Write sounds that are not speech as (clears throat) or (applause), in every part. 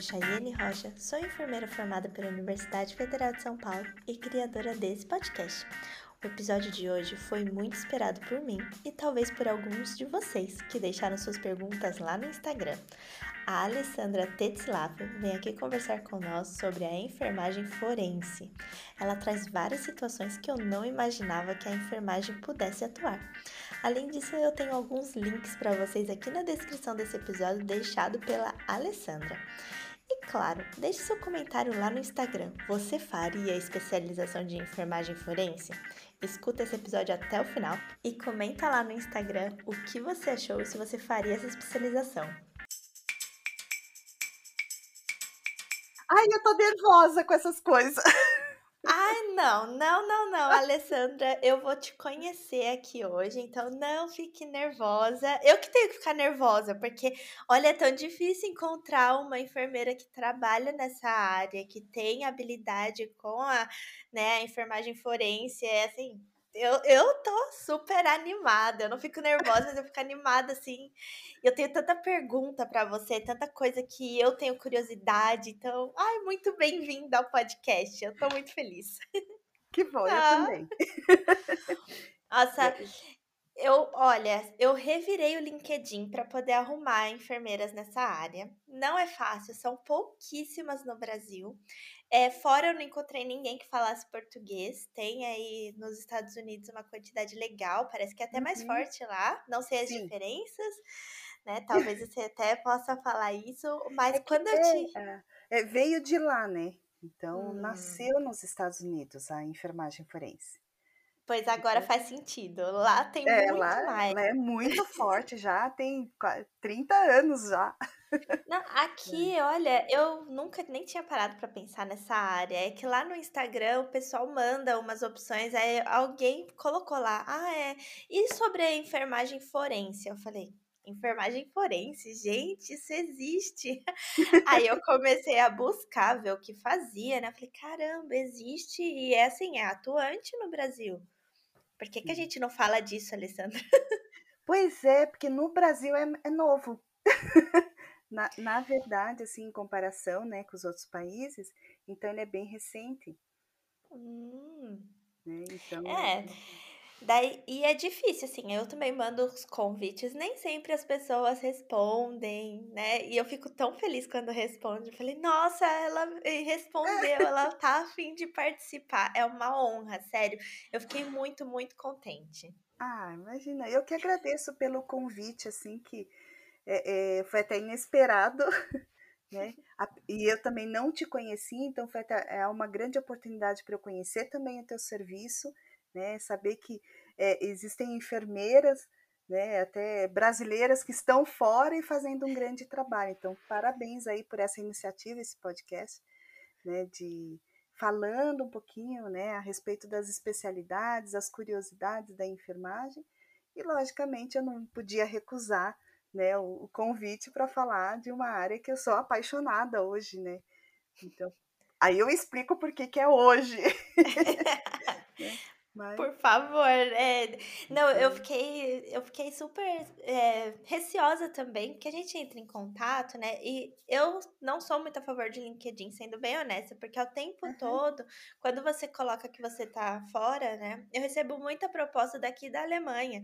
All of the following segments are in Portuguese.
é Chayenne Rocha, sou enfermeira formada pela Universidade Federal de São Paulo e criadora desse podcast. O episódio de hoje foi muito esperado por mim e talvez por alguns de vocês que deixaram suas perguntas lá no Instagram. A Alessandra Tetzlaff vem aqui conversar com nós sobre a enfermagem forense. Ela traz várias situações que eu não imaginava que a enfermagem pudesse atuar. Além disso, eu tenho alguns links para vocês aqui na descrição desse episódio deixado pela Alessandra. E claro, deixe seu comentário lá no Instagram. Você faria especialização de enfermagem forense? Escuta esse episódio até o final e comenta lá no Instagram o que você achou e se você faria essa especialização. Ai, eu tô nervosa com essas coisas. (laughs) Ai, não, não, não, não, Alessandra, eu vou te conhecer aqui hoje, então não fique nervosa. Eu que tenho que ficar nervosa, porque, olha, é tão difícil encontrar uma enfermeira que trabalha nessa área, que tem habilidade com a, né, a enfermagem forense, é assim, eu, eu tô super animada. Eu não fico nervosa, mas eu fico animada, assim. Eu tenho tanta pergunta para você, tanta coisa que eu tenho curiosidade. Então, ai, muito bem-vinda ao podcast. Eu tô muito feliz. Que bom, ah. eu também. Nossa, eu, olha, eu revirei o LinkedIn para poder arrumar enfermeiras nessa área. Não é fácil, são pouquíssimas no Brasil. É, fora eu não encontrei ninguém que falasse português. Tem aí nos Estados Unidos uma quantidade legal, parece que é até uhum. mais forte lá. Não sei as Sim. diferenças, né? (laughs) Talvez você até possa falar isso, mas é quando eu é, te. É, é, veio de lá, né? Então, hum. nasceu nos Estados Unidos a enfermagem forense. Pois agora então faz sentido. Lá tem é, muito lá, mais. Lá é muito forte já, tem 30 anos já. Não, aqui, olha, eu nunca nem tinha parado para pensar nessa área. É que lá no Instagram o pessoal manda umas opções, aí alguém colocou lá, ah, é. E sobre a enfermagem forense? Eu falei, enfermagem forense, gente, isso existe. (laughs) Aí eu comecei a buscar, ver o que fazia, né? Falei, caramba, existe e é assim, é atuante no Brasil. Por que, que a gente não fala disso, Alessandra? Pois é, porque no Brasil é, é novo. (laughs) Na, na verdade, assim, em comparação né, com os outros países, então ele é bem recente. Hum. Né? Então, é. Daí, e é difícil, assim, eu também mando os convites, nem sempre as pessoas respondem, né? E eu fico tão feliz quando responde. Eu falei, nossa, ela respondeu, ela tá afim de participar. É uma honra, sério. Eu fiquei muito, muito contente. Ah, imagina, eu que agradeço pelo convite, assim, que é, é, foi até inesperado, (laughs) né? E eu também não te conheci, então foi até, é uma grande oportunidade para eu conhecer também o teu serviço, né? Saber que é, existem enfermeiras, né? Até brasileiras que estão fora e fazendo um grande trabalho. Então, parabéns aí por essa iniciativa, esse podcast, né? De falando um pouquinho, né? A respeito das especialidades, as curiosidades da enfermagem. E logicamente eu não podia recusar né, o, o convite para falar de uma área que eu sou apaixonada hoje, né? Então, aí eu explico por que, que é hoje. (laughs) (laughs) Mas... Por favor, é... não, eu então fiquei, eu fiquei super é, receosa também, porque a gente entra em contato, né? E eu não sou muito a favor de LinkedIn, sendo bem honesta, porque ao tempo uhum. todo, quando você coloca que você tá fora, né? Eu recebo muita proposta daqui da Alemanha.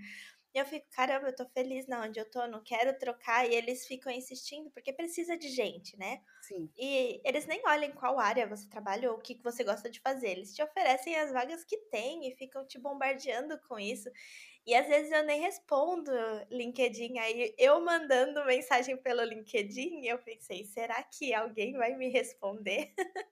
E eu fico, caramba, eu tô feliz na onde eu tô, não quero trocar. E eles ficam insistindo, porque precisa de gente, né? Sim. E eles nem olham qual área você trabalha ou o que, que você gosta de fazer. Eles te oferecem as vagas que tem e ficam te bombardeando com isso. E às vezes eu nem respondo LinkedIn. Aí eu mandando mensagem pelo LinkedIn, eu pensei, será que alguém vai me responder? (laughs)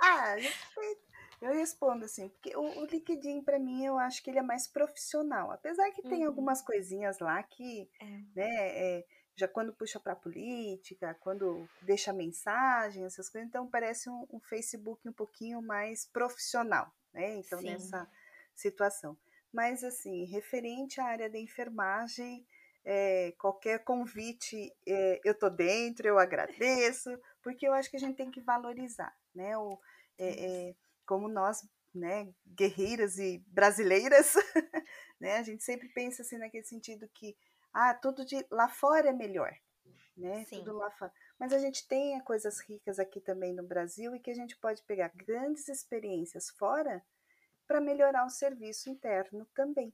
ah, a gente (laughs) eu respondo assim, porque o, o LinkedIn, para mim, eu acho que ele é mais profissional. Apesar que uhum. tem algumas coisinhas lá que, é. né, é, já quando puxa para política, quando deixa mensagem, essas coisas, então parece um, um Facebook um pouquinho mais profissional, né? Então, Sim. nessa situação. Mas, assim, referente à área da enfermagem, é, qualquer convite, é, eu tô dentro, eu agradeço, porque eu acho que a gente tem que valorizar, né? O, é, como nós, né, guerreiras e brasileiras, (laughs) né, a gente sempre pensa assim naquele sentido que ah, tudo de lá fora é melhor, né? Sim. Tudo lá fora. Mas a gente tem coisas ricas aqui também no Brasil e que a gente pode pegar grandes experiências fora para melhorar o serviço interno também.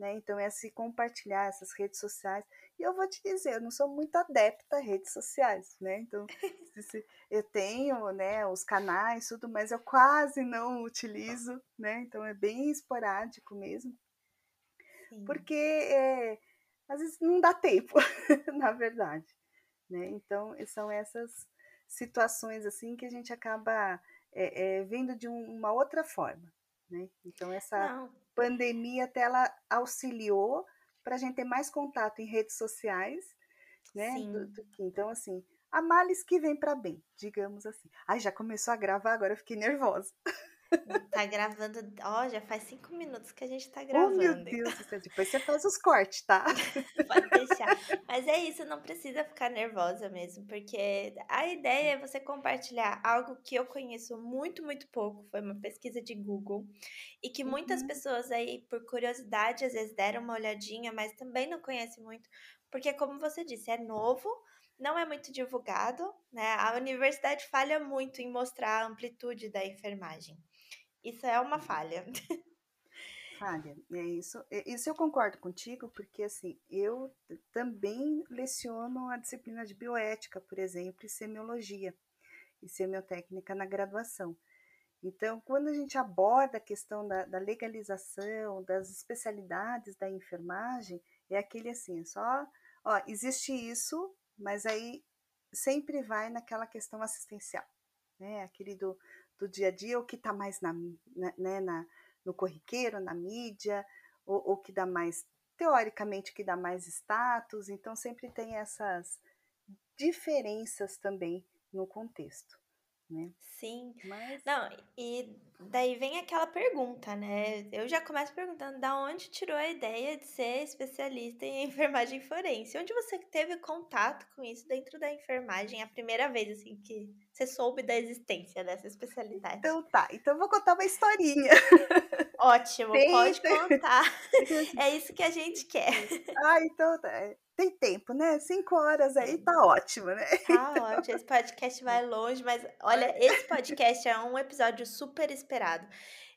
Né? Então, é se compartilhar essas redes sociais. E eu vou te dizer, eu não sou muito adepta a redes sociais, né? Então, (laughs) eu tenho né, os canais, tudo, mas eu quase não utilizo, né? Então, é bem esporádico mesmo. Sim. Porque é, às vezes não dá tempo, (laughs) na verdade. Né? Então, são essas situações assim que a gente acaba é, é, vendo de um, uma outra forma. Né? Então, essa não. Pandemia até ela auxiliou para a gente ter mais contato em redes sociais, né? Do, do então, assim, a males que vem para bem, digamos assim. Ai, já começou a gravar, agora eu fiquei nervosa. Tá gravando, ó, já faz cinco minutos que a gente tá gravando. Oh, meu Deus céu, depois você faz os cortes, tá? (laughs) Pode deixar. Mas é isso, não precisa ficar nervosa mesmo, porque a ideia é você compartilhar algo que eu conheço muito, muito pouco, foi uma pesquisa de Google, e que muitas uhum. pessoas aí, por curiosidade, às vezes deram uma olhadinha, mas também não conhecem muito, porque como você disse, é novo, não é muito divulgado, né? A universidade falha muito em mostrar a amplitude da enfermagem. Isso é uma falha. Falha, é isso. Isso eu concordo contigo, porque assim, eu também leciono a disciplina de bioética, por exemplo, e semiologia e semiotécnica na graduação. Então, quando a gente aborda a questão da, da legalização, das especialidades da enfermagem, é aquele assim, é só, ó, existe isso, mas aí sempre vai naquela questão assistencial, né? Aquele do, do dia a dia, o que está mais na, na, né, na, no corriqueiro, na mídia, o, que dá mais, teoricamente, que dá mais status. Então, sempre tem essas diferenças também no contexto né? Sim. Mas... Não, e daí vem aquela pergunta, né? Eu já começo perguntando da onde tirou a ideia de ser especialista em (laughs) enfermagem forense? Onde você teve contato com isso dentro da enfermagem a primeira vez, assim, que você soube da existência dessa especialidade? Então tá, então eu vou contar uma historinha. (laughs) Ótimo, Tem, pode contar. (laughs) é isso que a gente quer. Ah, então tá tem tempo, né? Cinco horas aí tá ótimo, né? Tá (laughs) ótimo. Esse podcast vai longe, mas olha, (laughs) esse podcast é um episódio super esperado.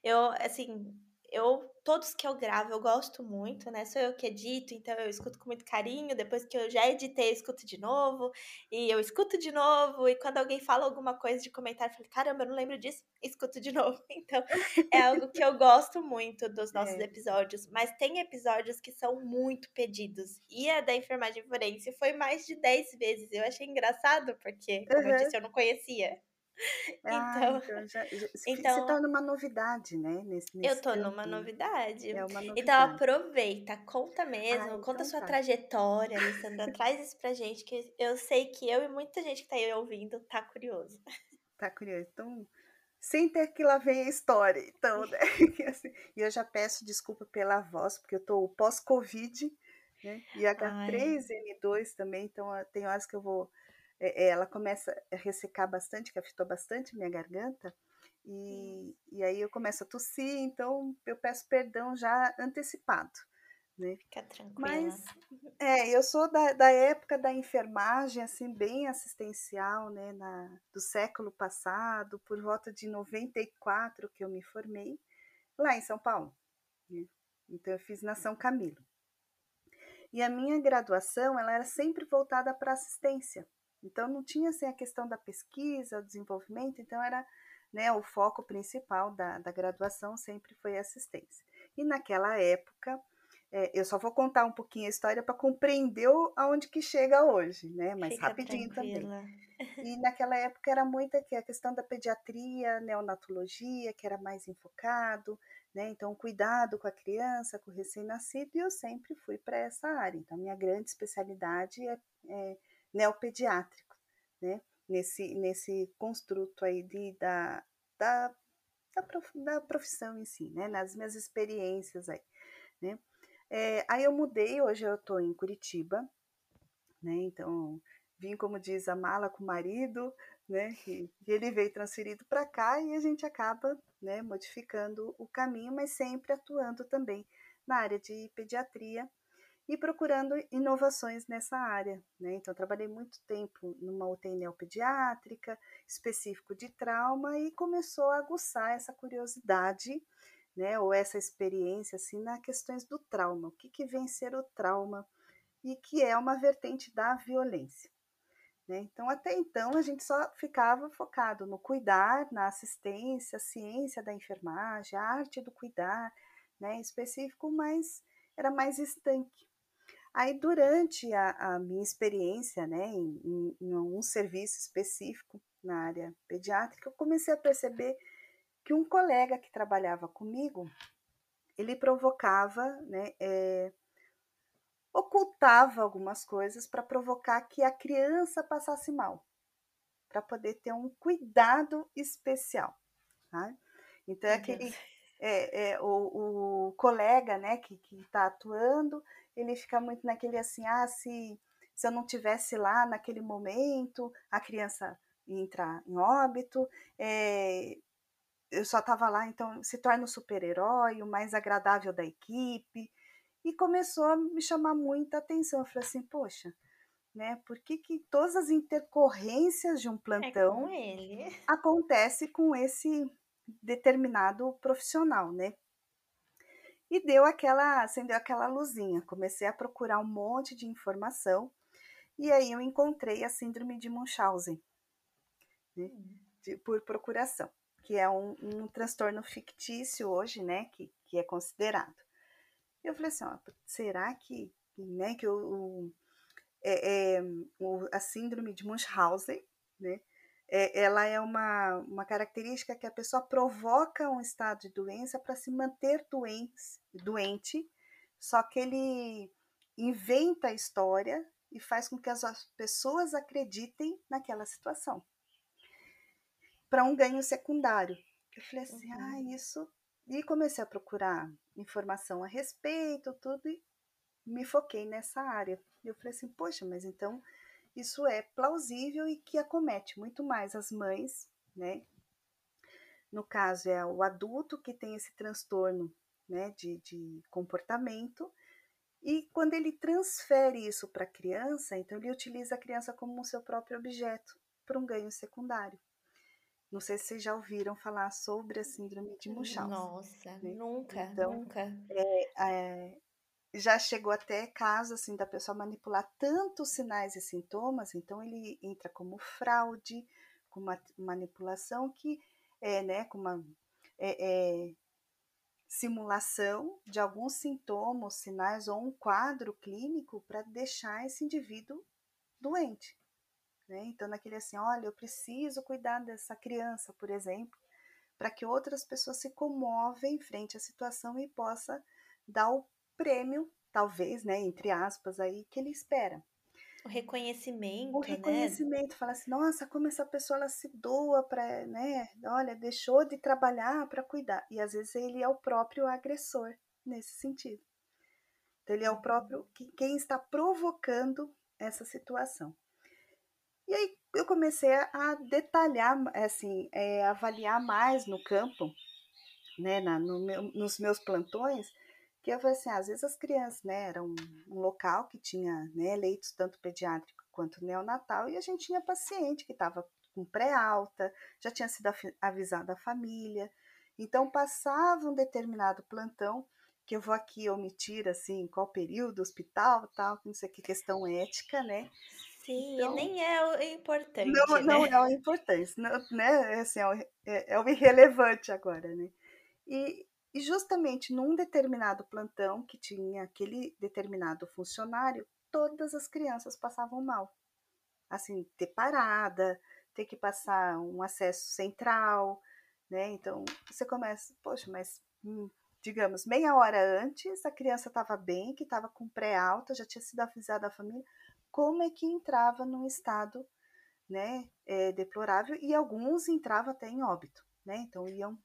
Eu, assim, eu todos que eu gravo eu gosto muito, né? Sou eu que edito, então eu escuto com muito carinho. Depois que eu já editei, eu escuto de novo. E eu escuto de novo. E quando alguém fala alguma coisa de comentário, eu falo, caramba, eu não lembro disso, escuto de (laughs) novo. Então é algo que eu gosto muito dos nossos é. episódios. Mas tem episódios que são muito pedidos. E a da enfermagem forense foi mais de 10 vezes. Eu achei engraçado, porque, como uhum. eu disse, eu não conhecia. (laughs) Ah, então, então, já, já, então, você tá numa novidade, né? Nesse, nesse eu tô numa novidade. É uma novidade. Então aproveita, conta mesmo, conta a sua tá. trajetória, Alessandra. traz isso pra gente, que eu sei que eu e muita gente que tá aí ouvindo tá curioso. Tá curioso. Então, sem ter que lá vem a história. Então, né? (laughs) (laughs) assim, e eu já peço desculpa pela voz, porque eu tô pós-Covid, né? E H3N2 também, então tem horas que eu vou ela começa a ressecar bastante, que afetou bastante minha garganta, e, e aí eu começo a tossir, então eu peço perdão já antecipado. Né? Fica tranquila. Mas é, eu sou da, da época da enfermagem, assim, bem assistencial, né, na, do século passado, por volta de 94 que eu me formei, lá em São Paulo. Né? Então eu fiz na São Camilo. E a minha graduação, ela era sempre voltada para assistência. Então não tinha assim a questão da pesquisa, o desenvolvimento, então era né, o foco principal da, da graduação sempre foi assistência. E naquela época, é, eu só vou contar um pouquinho a história para compreender aonde que chega hoje, né? Mas Fica rapidinho tranquila. também. E naquela época era muito aqui a questão da pediatria, neonatologia, que era mais enfocado, né? Então, cuidado com a criança, com o recém-nascido, e eu sempre fui para essa área. Então, minha grande especialidade é, é neopediátrico, né? Nesse, nesse construto aí de, da, da, da, prof, da profissão em si, né? Nas minhas experiências aí, né? É, aí eu mudei, hoje eu estou em Curitiba, né? Então, vim, como diz, a mala com o marido, né? E, ele veio transferido para cá e a gente acaba, né, modificando o caminho, mas sempre atuando também na área de pediatria e procurando inovações nessa área. Né? Então, trabalhei muito tempo numa UTI neopediátrica, específico de trauma, e começou a aguçar essa curiosidade, né, ou essa experiência, assim, nas questões do trauma. O que, que vem ser o trauma e que é uma vertente da violência. Né? Então, até então, a gente só ficava focado no cuidar, na assistência, ciência da enfermagem, a arte do cuidar, né, específico, mas era mais estanque. Aí, durante a, a minha experiência né, em, em, em um serviço específico na área pediátrica, eu comecei a perceber que um colega que trabalhava comigo, ele provocava, né, é, ocultava algumas coisas para provocar que a criança passasse mal, para poder ter um cuidado especial. Tá? Então, é aquele é, é, o, o, colega né, que está atuando, ele fica muito naquele assim, ah, se, se eu não tivesse lá naquele momento, a criança ia entrar em óbito, é, eu só estava lá, então se torna o super-herói, o mais agradável da equipe, e começou a me chamar muita atenção. Eu falei assim, poxa, né? Por que, que todas as intercorrências de um é plantão é com acontece com esse determinado profissional, né? E deu aquela, acendeu aquela luzinha. Comecei a procurar um monte de informação e aí eu encontrei a síndrome de Munchausen, né? De, por procuração, que é um, um, transtorno fictício hoje, né? Que, que é considerado. Eu falei assim, ó, será que, né, que o, o, é, é, o, a síndrome de Munchausen, né? É, ela é uma, uma característica que a pessoa provoca um estado de doença para se manter doente, doente, só que ele inventa a história e faz com que as pessoas acreditem naquela situação. Para um ganho secundário. Eu falei assim, uhum. ah, isso. E comecei a procurar informação a respeito, tudo, e me foquei nessa área. E eu falei assim, poxa, mas então isso é plausível e que acomete muito mais as mães, né? No caso, é o adulto que tem esse transtorno né, de, de comportamento, e quando ele transfere isso para a criança, então ele utiliza a criança como o seu próprio objeto para um ganho secundário. Não sei se vocês já ouviram falar sobre a síndrome de Munchausen. Nossa, né? nunca, então, nunca. É, é, já chegou até caso assim da pessoa manipular tantos sinais e sintomas, então ele entra como fraude, com uma manipulação que é, né, com uma é, é, simulação de alguns sintomas, sinais ou um quadro clínico para deixar esse indivíduo doente. Né? Então, naquele assim, olha, eu preciso cuidar dessa criança, por exemplo, para que outras pessoas se comovem frente à situação e possa dar o prêmio, talvez, né, entre aspas, aí, que ele espera. O reconhecimento, O reconhecimento, né? fala assim, nossa, como essa pessoa ela se doa para, né, olha, deixou de trabalhar para cuidar. E às vezes ele é o próprio agressor nesse sentido. Então ele é o próprio uhum. quem está provocando essa situação. E aí eu comecei a detalhar, assim, é, avaliar mais no campo, né, na, no meu, nos meus plantões, que eu falei assim, às vezes as crianças, né, era um, um local que tinha né, leitos tanto pediátrico quanto neonatal, e a gente tinha paciente que estava com pré-alta, já tinha sido avisada a família, então passava um determinado plantão, que eu vou aqui omitir, assim, qual período, hospital, tal, não sei que questão ética, né, Sim, então, nem é o importante, não, né? Não é o importante, não, né? Assim, é, o, é, é o irrelevante agora, né? E, e justamente num determinado plantão que tinha aquele determinado funcionário, todas as crianças passavam mal. Assim, ter parada, ter que passar um acesso central, né? Então você começa, poxa, mas hum, digamos, meia hora antes a criança estava bem, que estava com pré-alta, já tinha sido avisada a família, como é que entrava num estado né, é, deplorável e alguns entravam até em óbito, né? Então iam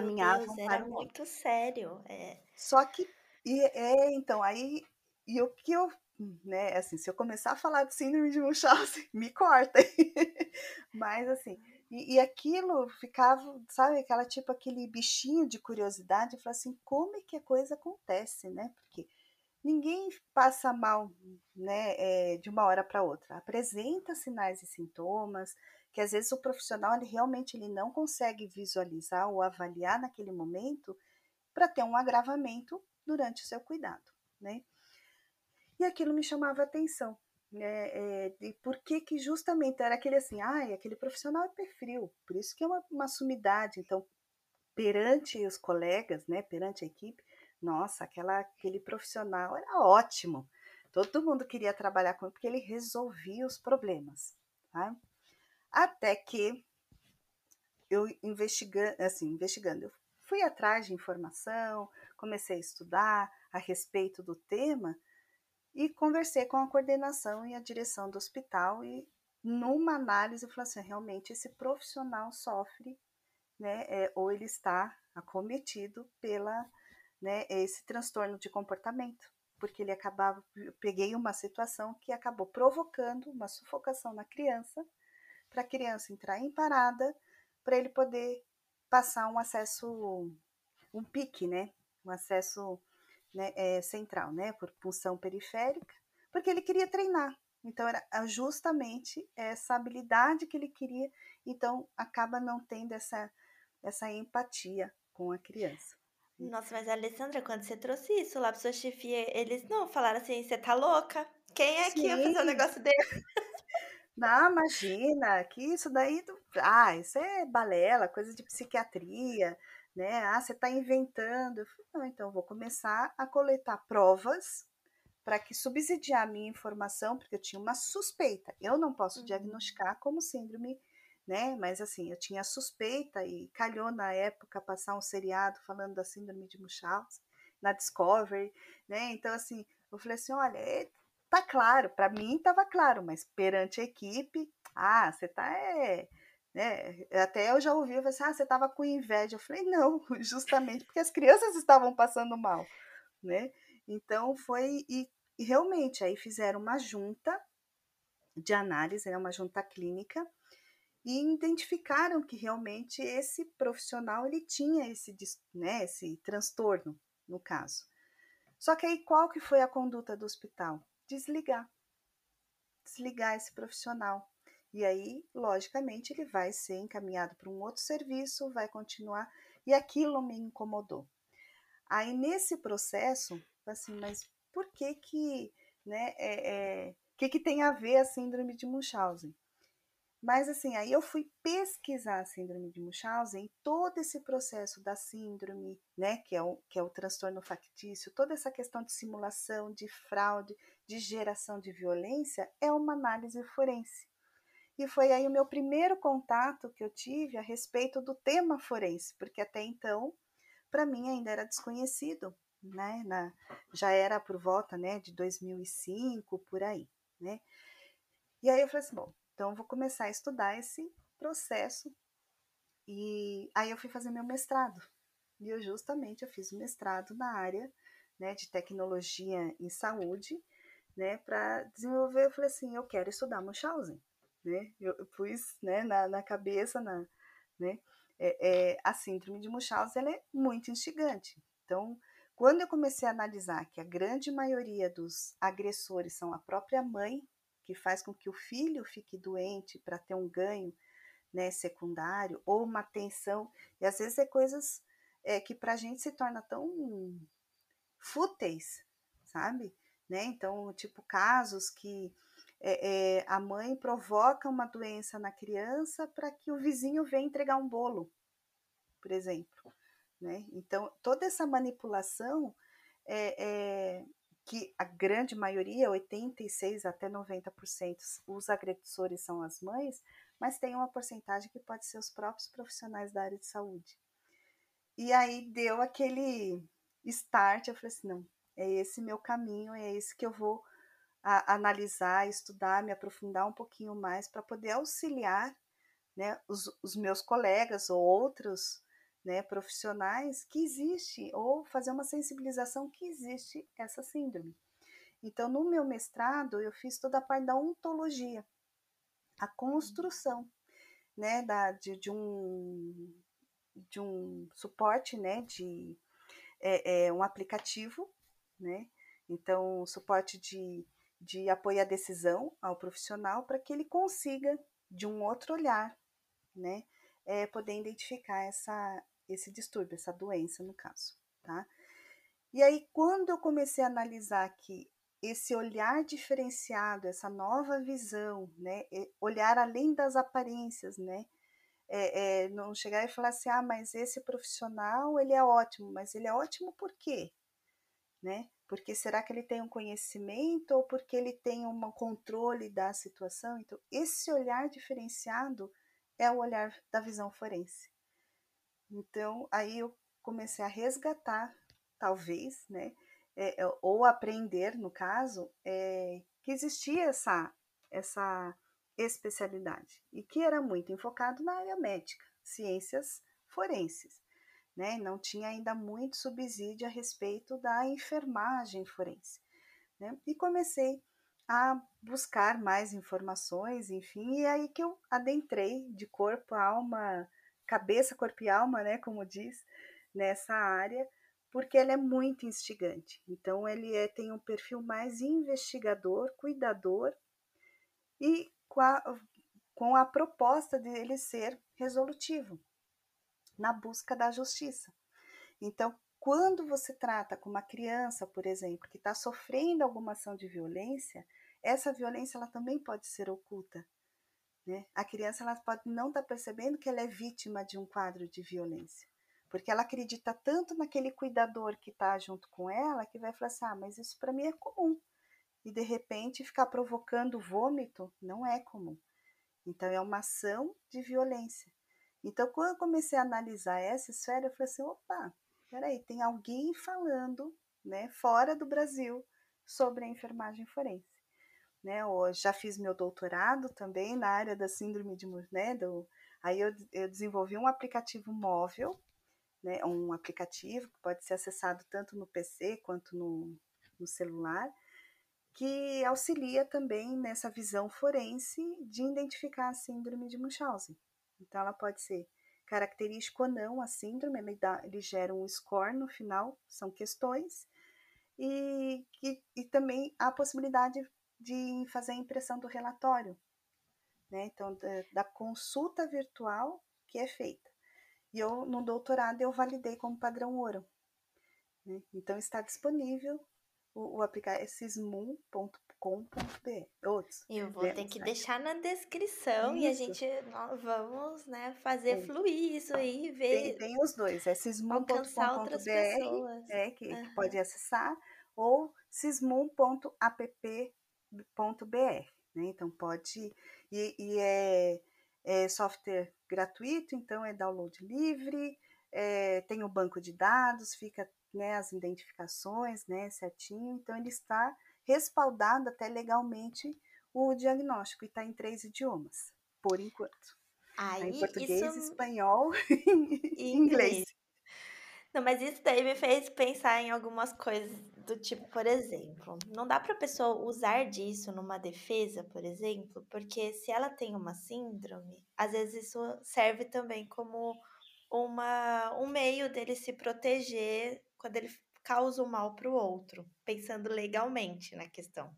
caminhavam Deus, para o muito sério. É. Só que e é então aí e o que eu né, assim, se eu começar a falar de síndrome de Munchausen, (laughs) me corta. Mas assim, e, e, aquilo ficava, sabe, aquela tipo aquele bichinho de curiosidade, falar assim, como é que a coisa acontece, né? Porque ninguém passa mal né, é, de uma hora para outra. Apresenta sinais e sintomas que às vezes o profissional ele realmente ele não consegue visualizar ou avaliar naquele momento para ter um agravamento durante o seu cuidado, né? E aquilo me chamava atenção, né? É, de por que que justamente era aquele assim, ai, aquele profissional é frio, por isso que é uma, uma sumidade. Então, perante os colegas, né, perante a equipe, nossa, aquela, aquele profissional era ótimo. Todo mundo queria trabalhar com ele porque ele resolvia os problemas. Tá? Até que eu investigando, assim, investigando, eu fui atrás de informação, comecei a estudar a respeito do tema e conversei com a coordenação e a direção do hospital e numa análise eu falei assim, realmente esse profissional sofre, né, é, ou ele está acometido pela né, esse transtorno de comportamento, porque ele acabava, eu peguei uma situação que acabou provocando uma sufocação na criança, para a criança entrar em parada, para ele poder passar um acesso, um pique, né, um acesso né, é, central, né, por punção periférica, porque ele queria treinar. Então era justamente essa habilidade que ele queria, então acaba não tendo essa essa empatia com a criança. Nossa, mas Alessandra, quando você trouxe isso lá para sua chefia, eles não falaram assim, você tá louca? Quem é que ia fazer um negócio desse? (laughs) Não, imagina, que isso daí, ah, isso é balela, coisa de psiquiatria, né? Ah, você está inventando. Eu falei, não, então vou começar a coletar provas para que subsidiar a minha informação, porque eu tinha uma suspeita. Eu não posso uhum. diagnosticar como síndrome né? Mas assim, eu tinha suspeita e calhou na época passar um seriado falando da síndrome de Munchausen na Discovery, né? Então assim, eu falei assim, olha, é, tá claro, para mim estava claro, mas perante a equipe, ah, você tá é, né? Até eu já ouvi, falei assim, ah, você tava com inveja. Eu falei, (laughs) não, (laughs) justamente porque as crianças estavam passando mal, né? Então foi e, e realmente aí fizeram uma junta de análise, né, uma junta clínica e identificaram que realmente esse profissional ele tinha esse, né, esse transtorno, no caso. Só que aí qual que foi a conduta do hospital? Desligar. Desligar esse profissional. E aí, logicamente, ele vai ser encaminhado para um outro serviço, vai continuar. E aquilo me incomodou. Aí, nesse processo, assim, mas por que que, né, é, é, que, que tem a ver a síndrome de Munchausen? Mas assim, aí eu fui pesquisar a síndrome de Munchausen todo esse processo da síndrome, né, que é, o, que é o transtorno factício, toda essa questão de simulação, de fraude, de geração de violência, é uma análise forense. E foi aí o meu primeiro contato que eu tive a respeito do tema forense, porque até então, para mim ainda era desconhecido, né, na, já era por volta, né, de 2005, por aí, né. E aí eu falei assim, bom, então, eu vou começar a estudar esse processo. E aí eu fui fazer meu mestrado. E eu justamente eu fiz o mestrado na área né, de tecnologia em saúde, né, para desenvolver, eu falei assim, eu quero estudar Munchausen, né, eu, eu pus, né, na, na cabeça, na, né, é, é, a síndrome de Munchausen, ela é muito instigante, então, quando eu comecei a analisar que a grande maioria dos agressores são a própria mãe que faz com que o filho fique doente para ter um ganho né, secundário ou uma tensão. E às vezes é coisas é, que para a gente se torna tão fúteis, sabe? Né? Então, tipo, casos que é, é, a mãe provoca uma doença na criança para que o vizinho venha entregar um bolo, por exemplo. Né? Então, toda essa manipulação é, é, que a grande maioria, 86 até 90%, os agressores são as mães, mas tem uma porcentagem que pode ser os próprios profissionais da área de saúde. E aí deu aquele start, eu falei assim, não, é esse meu caminho, é esse que eu vou a, analisar, estudar, me aprofundar um pouquinho mais para poder auxiliar né, os, os meus colegas ou outros né, profissionais que existe, ou fazer uma sensibilização que existe essa síndrome. Então, no meu mestrado, eu fiz toda a parte da ontologia, a construção né, da, de, de um, de um suporte, né, de é, é, um aplicativo, né, Então, suporte de, de apoio à decisão ao profissional para que ele consiga, de um outro olhar, né, é, poder identificar essa, esse distúrbio, essa doença, no caso, tá? E aí, quando eu comecei a analisar que esse olhar diferenciado, essa nova visão, né, olhar além das aparências, né, é, é, não chegar e falar assim, ah, mas esse profissional ele é ótimo, mas ele é ótimo por quê? Né? Porque será que ele tem um conhecimento ou porque ele tem um controle da situação? Então, esse olhar diferenciado é o olhar da visão forense. Então, aí eu comecei a resgatar, talvez, né, é, ou aprender, no caso, é, que existia essa, essa especialidade e que era muito enfocado na área médica, ciências forenses. Né? Não tinha ainda muito subsídio a respeito da enfermagem forense. Né? E comecei a buscar mais informações, enfim, e é aí que eu adentrei de corpo, alma, cabeça, corpo e alma, né, como diz, nessa área, porque ele é muito instigante. Então ele é, tem um perfil mais investigador, cuidador e com a, com a proposta de ele ser resolutivo na busca da justiça. Então, quando você trata com uma criança, por exemplo, que está sofrendo alguma ação de violência, essa violência ela também pode ser oculta. Né? A criança ela pode não estar tá percebendo que ela é vítima de um quadro de violência, porque ela acredita tanto naquele cuidador que está junto com ela que vai falar assim: ah, mas isso para mim é comum. E de repente ficar provocando vômito não é comum. Então é uma ação de violência. Então, quando eu comecei a analisar essa esfera, eu falei assim: opa, peraí, tem alguém falando, né, fora do Brasil, sobre a enfermagem forense né? Eu já fiz meu doutorado também na área da síndrome de né, do, aí eu, eu desenvolvi um aplicativo móvel, né, um aplicativo que pode ser acessado tanto no PC quanto no, no celular, que auxilia também nessa visão forense de identificar a síndrome de Munchausen. Então, ela pode ser característica ou não a síndrome, ele, dá, ele gera um score no final, são questões, e, e, e também a possibilidade de fazer a impressão do relatório, né? Então, da, da consulta virtual que é feita. E eu, no doutorado, eu validei como padrão ouro. Né? Então, está disponível o, o aplicar é sismum.com.br. Eu vou ter que deixar na descrição isso. e a gente nós vamos né, fazer fluir isso aí, ver. Tem, tem os dois, é sismum.com.br, é, que, uhum. que pode acessar, ou sismum.app né? Então pode e, e é, é, software gratuito, então é download livre, é, tem o banco de dados, fica né, as identificações, né, certinho. Então ele está respaldado até legalmente o diagnóstico e está em três idiomas, por enquanto. Aí, tá em português, isso... espanhol (laughs) e inglês. Não, mas isso daí me fez pensar em algumas coisas do tipo, por exemplo, não dá para pessoa usar disso numa defesa, por exemplo, porque se ela tem uma síndrome, às vezes isso serve também como uma, um meio dele se proteger quando ele causa o mal para o outro, pensando legalmente na questão.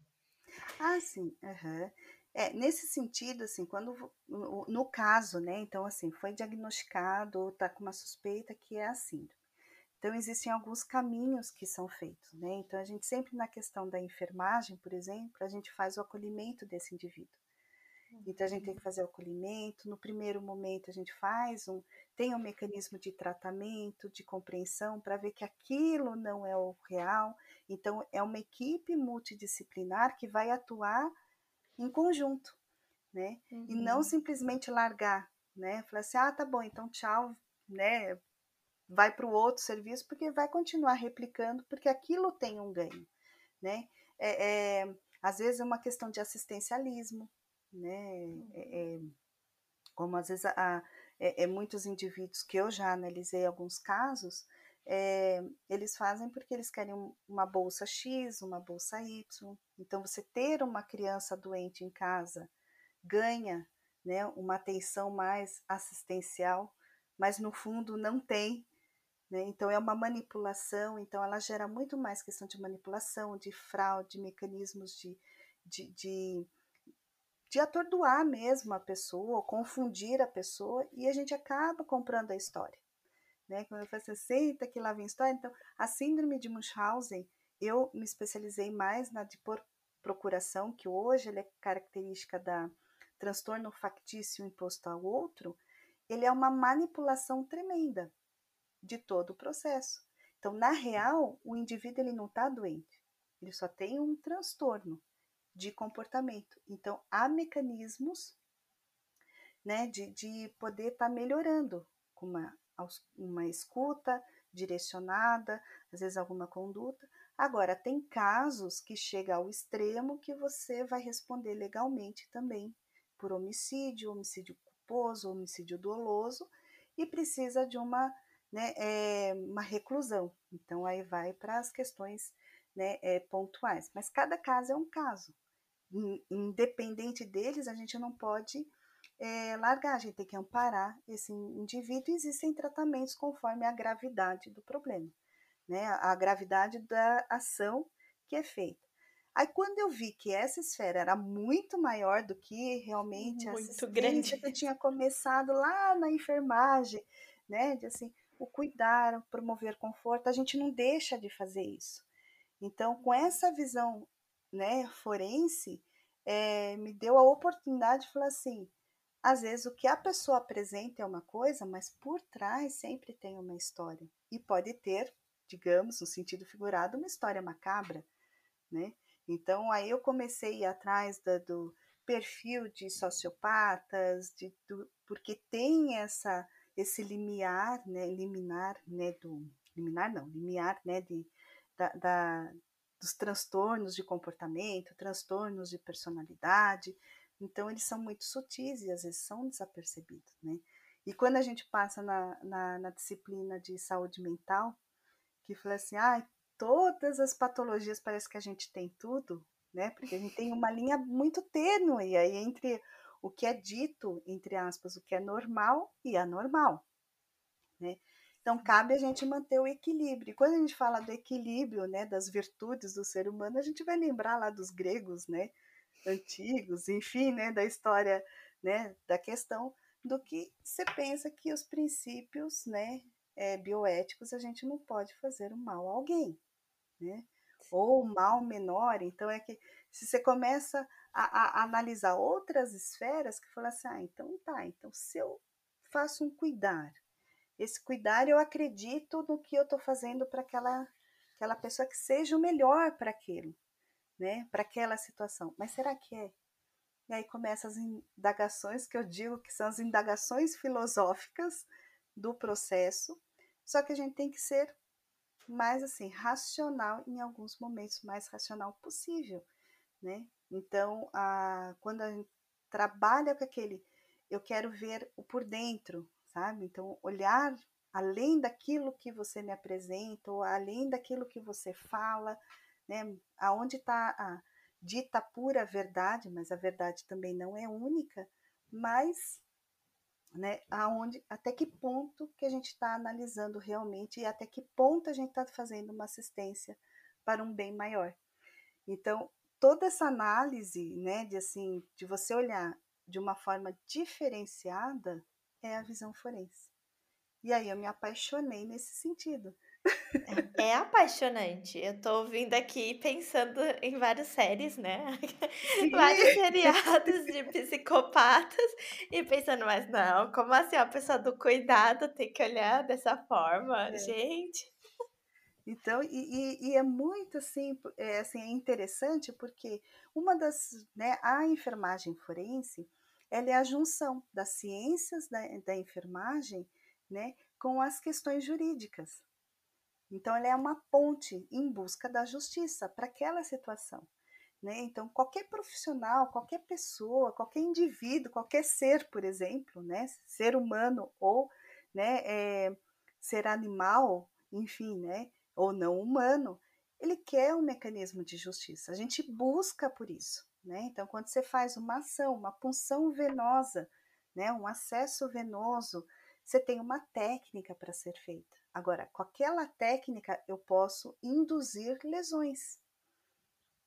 Ah, sim. Uhum. É, nesse sentido, assim, quando no, caso, né? Então, assim, foi diagnosticado está com uma suspeita que é a síndrome. Então, existem alguns caminhos que são feitos, né? Então, a gente sempre na questão da enfermagem, por exemplo, a gente faz o acolhimento desse indivíduo. Então, a gente tem que fazer o acolhimento. No primeiro momento, a gente faz um, tem um mecanismo de tratamento, de compreensão, para ver que aquilo não é o real. Então, é uma equipe multidisciplinar que vai atuar em conjunto, né? Uhum. E não uhum. simplesmente largar, né? Falar assim, ah, tá bom, então tchau, né? Vai para o outro serviço porque vai continuar replicando, porque aquilo tem um ganho, né? É, é às vezes é uma questão de assistencialismo, né? É, é, como às vezes a, é, é, muitos indivíduos que eu já analisei alguns casos, é, eles fazem porque eles querem uma bolsa X, uma bolsa Y. Então, você ter uma criança doente em casa ganha né, uma atenção mais assistencial, mas no fundo não tem Né? Então, é uma manipulação, então ela gera muito mais questão de manipulação, de fraude, mecanismos de, de, de, de atordoar mesmo a pessoa, confundir a pessoa, e a gente acaba comprando a história. Né? Quando eu falo assim, senta que lá vem história. Então, a síndrome de Munchausen, eu me especializei mais na de procuração, que hoje é característica da transtorno factício imposto ao outro, ele é uma manipulação tremenda de todo o processo. Então, na real, o indivíduo ele não está doente, ele só tem um transtorno de comportamento. Então, há mecanismos né, de, de poder estar tá melhorando com uma, uma escuta direcionada, às vezes alguma conduta. Agora, tem casos que chega ao extremo que você vai responder legalmente também por homicídio, homicídio culposo, homicídio doloso, e precisa de uma, né, é, uma reclusão. Então, aí vai para as questões né, é, pontuais. Mas cada caso é um caso. Independente deles, a gente não pode é, largar, a gente tem que amparar esse indivíduo e existem tratamentos conforme a gravidade do problema, né? A gravidade da ação que é feita. Aí quando eu vi que essa esfera era muito maior do que realmente muito a grande que eu tinha começado lá na enfermagem, né, de assim, o cuidar, promover conforto, a gente não deixa de fazer isso. Então, com essa visão, né, forense, é, me deu a oportunidade de falar assim, às vezes o que a pessoa apresenta é uma coisa, mas por trás sempre tem uma história. E pode ter, digamos, no sentido figurado, uma história macabra, né? Então, aí eu comecei atrás da, do perfil de sociopatas, de, do, porque tem essa esse limiar, né, liminar, né, do liminar não, limiar, né, de, da, da, dos transtornos de comportamento, transtornos de personalidade. Então, eles são muito sutis e às vezes são desapercebidos, né? E quando a gente passa na, na, na disciplina de saúde mental, que fala assim, ah, todas as patologias parece que a gente tem tudo, né? Porque a gente tem uma linha muito tênue aí entre o que é dito, entre aspas, o que é normal e anormal, né? Então cabe a gente manter o equilíbrio. E quando a gente fala do equilíbrio, né, das virtudes do ser humano, a gente vai lembrar lá dos gregos, né, antigos, enfim, né, da história, né, da questão do que você pensa que os princípios, né, é, bioéticos a gente não pode fazer o mal a alguém, né? Ou o mal menor, então é que se você começa a, a, analisar outras esferas que fala assim, ah, então tá, então se eu faço um cuidar, esse cuidar eu acredito no que eu estou fazendo para aquela, aquela pessoa que seja o melhor para aquilo, né, para aquela situação. Mas será que é? E aí começam as indagações que eu digo que são as indagações filosóficas do processo, só que a gente tem que ser mais assim racional em alguns momentos, mais racional possível, né? Então, a, quando a gente trabalha com aquele, eu quero ver o por dentro, sabe? Então, olhar além daquilo que você me apresenta, ou além daquilo que você fala, né? Aonde está a dita pura verdade, mas a verdade também não é única, mas né, aonde, até que ponto que a gente está analisando realmente e até que ponto a gente está fazendo uma assistência para um bem maior. Então, toda essa análise, né, de assim, de você olhar de uma forma diferenciada é a visão forense. E aí eu me apaixonei nesse sentido. É, é apaixonante. Eu tô ouvindo aqui pensando em várias séries, né? (laughs) Sim. Vários seriados (laughs) de psicopatas e pensando, mas não, como assim a pessoa do cuidado tem que olhar dessa forma? É. Gente. Então, e, e, é muito assim, é, assim, é interessante porque uma das, né, a enfermagem forense, ela é a junção das ciências da, da enfermagem, né, com as questões jurídicas. Então, ela é uma ponte em busca da justiça para aquela situação. Né? Então, qualquer profissional, qualquer pessoa, qualquer indivíduo, qualquer ser, por exemplo, né? ser humano ou né, é, ser animal, enfim, né? Ou não humano, ele quer um mecanismo de justiça. A gente busca por isso. Né? Então, quando você faz uma ação, uma punção venosa, né, um acesso venoso, você tem uma técnica para ser feita. Agora, com aquela técnica, eu posso induzir lesões.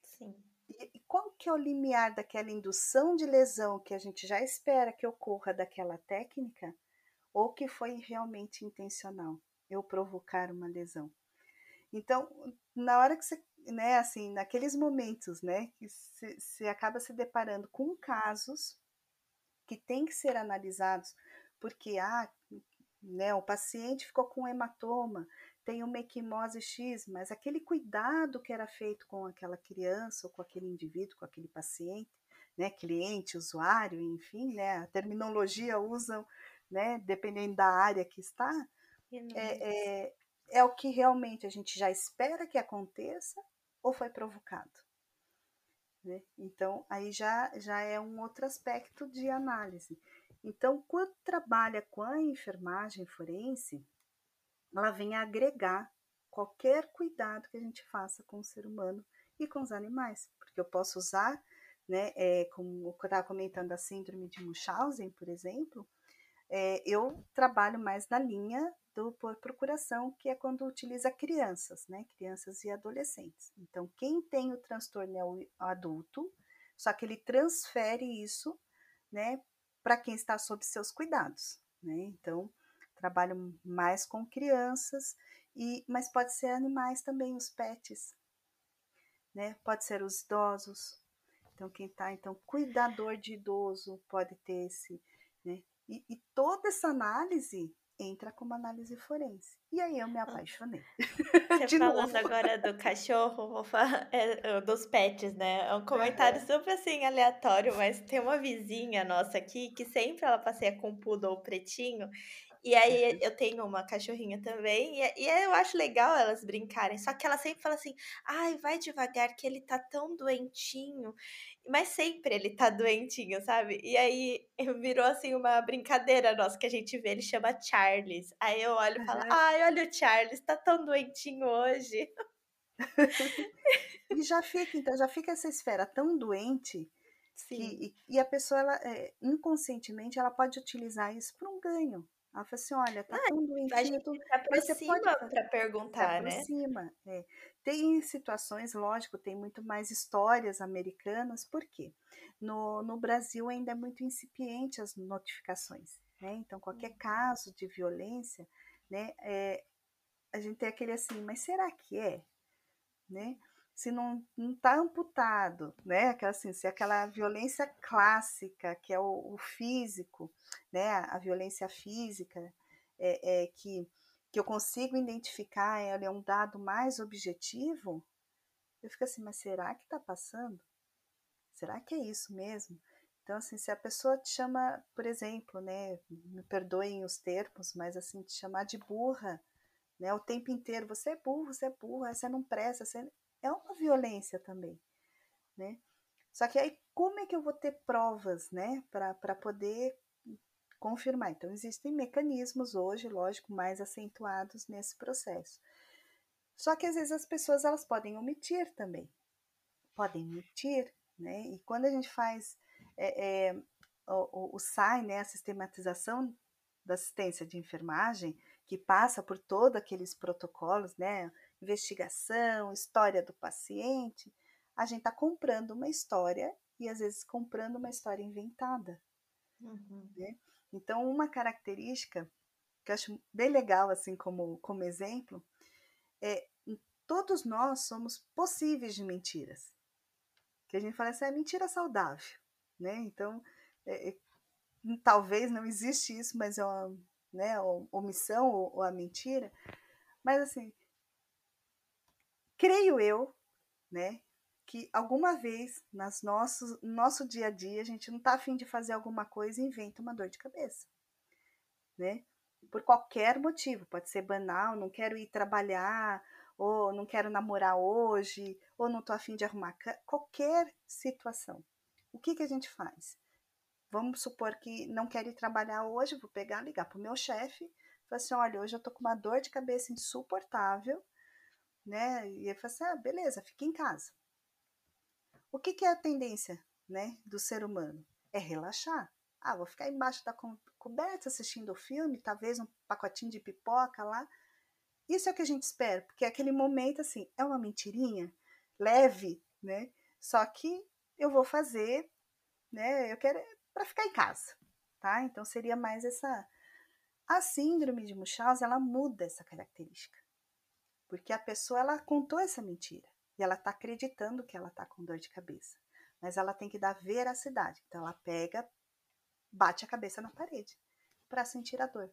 Sim. E, e qual que é o limiar daquela indução de lesão que a gente já espera que ocorra daquela técnica ou que foi realmente intencional eu provocar uma lesão? Então, na hora que você, né, assim, naqueles momentos, né, que você acaba se deparando com casos que tem que ser analisados, porque ah, né, o paciente ficou com hematoma, tem uma equimose X, mas aquele cuidado que era feito com aquela criança ou com aquele indivíduo, com aquele paciente, né, cliente, usuário, enfim, né, a terminologia usam, né, dependendo da área que está, é, é, é o que realmente a gente já espera que aconteça ou foi provocado. Né? Então, aí já, já é um outro aspecto de análise. Então, quando trabalha com a enfermagem forense, ela vem agregar qualquer cuidado que a gente faça com o ser humano e com os animais, porque eu posso usar, né, é, como eu estava comentando a síndrome de Munchausen, por exemplo, é, eu trabalho mais na linha do por procuração, que é quando utiliza crianças, né, crianças e adolescentes. Então, quem tem o transtorno é o adulto, só que ele transfere isso, né, para quem está sob seus cuidados, né? Então, trabalho mais com crianças, e, mas pode ser animais também, os pets, né? Pode ser os idosos. Então, quem está, então, cuidador de idoso pode ter esse, né? E, e toda essa análise entra como análise forense. E aí eu me apaixonei. (laughs) Você falando novo. agora do cachorro, vou falar é, dos pets, né? É um comentário super assim aleatório, mas tem uma vizinha nossa aqui que sempre ela passeia com um poodle pretinho e aí uhum. eu tenho uma cachorrinha também, e, e eu acho legal elas brincarem. Só que ela sempre fala assim: ai, vai devagar, que ele tá tão doentinho. Mas sempre ele tá doentinho, sabe? E aí virou assim uma brincadeira nossa que a gente vê, ele chama Charles. Aí eu olho e falo: uhum. ai, olha o Charles, tá tão doentinho hoje. e já fica, então, já fica essa esfera tão doente que, e, e, a pessoa, ela, é, inconscientemente, ela pode utilizar isso para um ganho. Ela falou assim: olha, tá ah, tão doentinho. A gente se aproxima para perguntar, se aproxima, né? É. Tem situações, lógico, tem muito mais histórias americanas, por quê? No, no Brasil ainda é muito incipiente as notificações, né? Então, qualquer caso de violência, né, é, a gente tem aquele assim, mas será que é? Né? Se não está amputado, né? Aquela, assim, se aquela violência clássica, que é o, o físico, né? A violência física, é, é, que, que eu consigo identificar, ela é um dado mais objetivo, eu fico assim, mas será que está passando? Será que é isso mesmo? Então, assim, se a pessoa te chama, por exemplo, né, me perdoem os termos, mas assim, te chamar de burra, né, o tempo inteiro, você é burro, você é burra, você não presta, você é uma violência também, né? Só que aí como é que eu vou ter provas, né, para poder confirmar? Então existem mecanismos hoje, lógico, mais acentuados nesse processo. Só que às vezes as pessoas elas podem omitir também, podem omitir, né? E quando a gente faz é, é, o, o, o SAI, né, a sistematização da assistência de enfermagem, que passa por todos aqueles protocolos, né? Investigação, história do paciente, a gente está comprando uma história e às vezes comprando uma história inventada. Uhum. Né? Então, uma característica que eu acho bem legal, assim como, como exemplo, é todos nós somos possíveis de mentiras. Que a gente fala assim, é mentira saudável, né? Então, é, é, talvez não existe isso, mas é uma né, omissão ou, ou a mentira. Mas assim, creio eu, né, que alguma vez nas nossos, no nosso dia a dia a gente não está afim de fazer alguma coisa e inventa uma dor de cabeça, né? Por qualquer motivo, pode ser banal, não quero ir trabalhar, ou não quero namorar hoje, ou não estou afim de arrumar qualquer situação. O que, que a gente faz? Vamos supor que não quero ir trabalhar hoje, vou pegar, ligar para o meu chefe, falar assim, olha, hoje eu estou com uma dor de cabeça insuportável, né? E ele fala assim, ah, beleza, fica em casa. O que, que é a tendência, né, do ser humano? É relaxar. Ah, vou ficar embaixo da co coberta assistindo o filme, talvez um pacotinho de pipoca lá. isso é o que a gente espera, porque aquele momento, assim, é uma mentirinha leve, né? Só que eu vou fazer, né? Eu quero para ficar em casa, tá? Então seria mais essa a síndrome de Munchausen, ela muda essa característica. Porque a pessoa ela contou essa mentira e ela está acreditando que ela está com dor de cabeça, mas ela tem que dar veracidade. Então ela pega, bate a cabeça na parede para sentir a dor.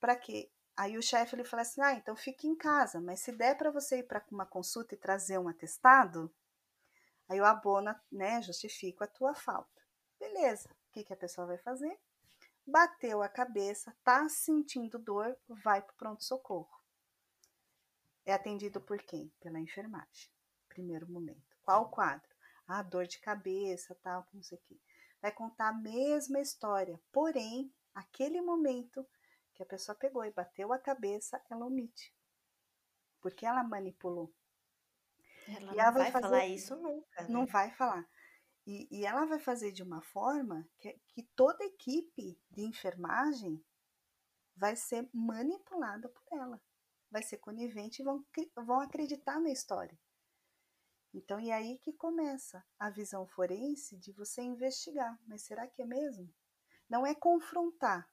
Para quê? Aí o chefe ele fala assim: "Ah, então fique em casa, mas se der para você ir para uma consulta e trazer um atestado, aí o abona, né, justifica a tua falta". Beleza. O que que a pessoa vai fazer? Bateu a cabeça, tá sentindo dor, vai para pronto socorro. É atendido por quem? Pela enfermagem. Primeiro momento. Qual o quadro? Ah, dor de cabeça, tal, não sei o quê. Vai contar a mesma história, porém, aquele momento que a pessoa pegou e bateu a cabeça, ela omite. Porque ela manipulou. Ela e não ela vai, vai fazer... falar isso nunca. Né? Não vai falar. E, e, ela vai fazer de uma forma que, que toda equipe de enfermagem vai ser manipulada por ela vai ser conivente e vão, vão acreditar na história. Então, e aí que começa a visão forense de você investigar. Mas será que é mesmo? Não é confrontar,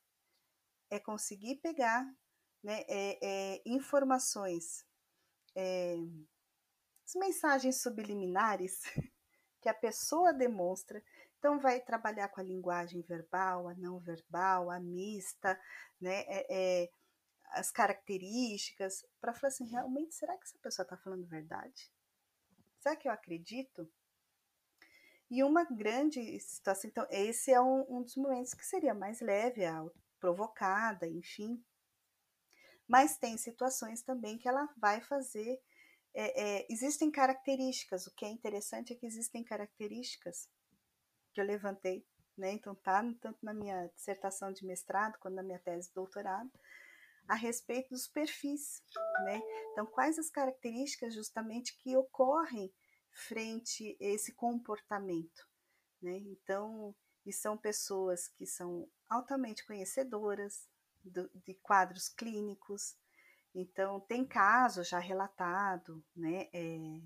é conseguir pegar né, é, é, informações, é, as mensagens subliminares (laughs) que a pessoa demonstra. Então, vai trabalhar com a linguagem verbal, a não verbal, a mista, né? É, é as características, para falar assim, realmente, será que essa pessoa está falando verdade? Será que eu acredito? E uma grande situação, então, esse é um, um dos momentos que seria mais leve, a provocada, enfim. Mas tem situações também que ela vai fazer. É, é, existem características, o que é interessante é que existem características que eu levantei, né? Então, tá tanto na minha dissertação de mestrado quanto na minha tese de doutorado, a respeito dos perfis, né? Então, quais as características justamente que ocorrem frente a esse comportamento, né? Então, e são pessoas que são altamente conhecedoras do, de quadros clínicos. Então, tem caso já relatado, né? É,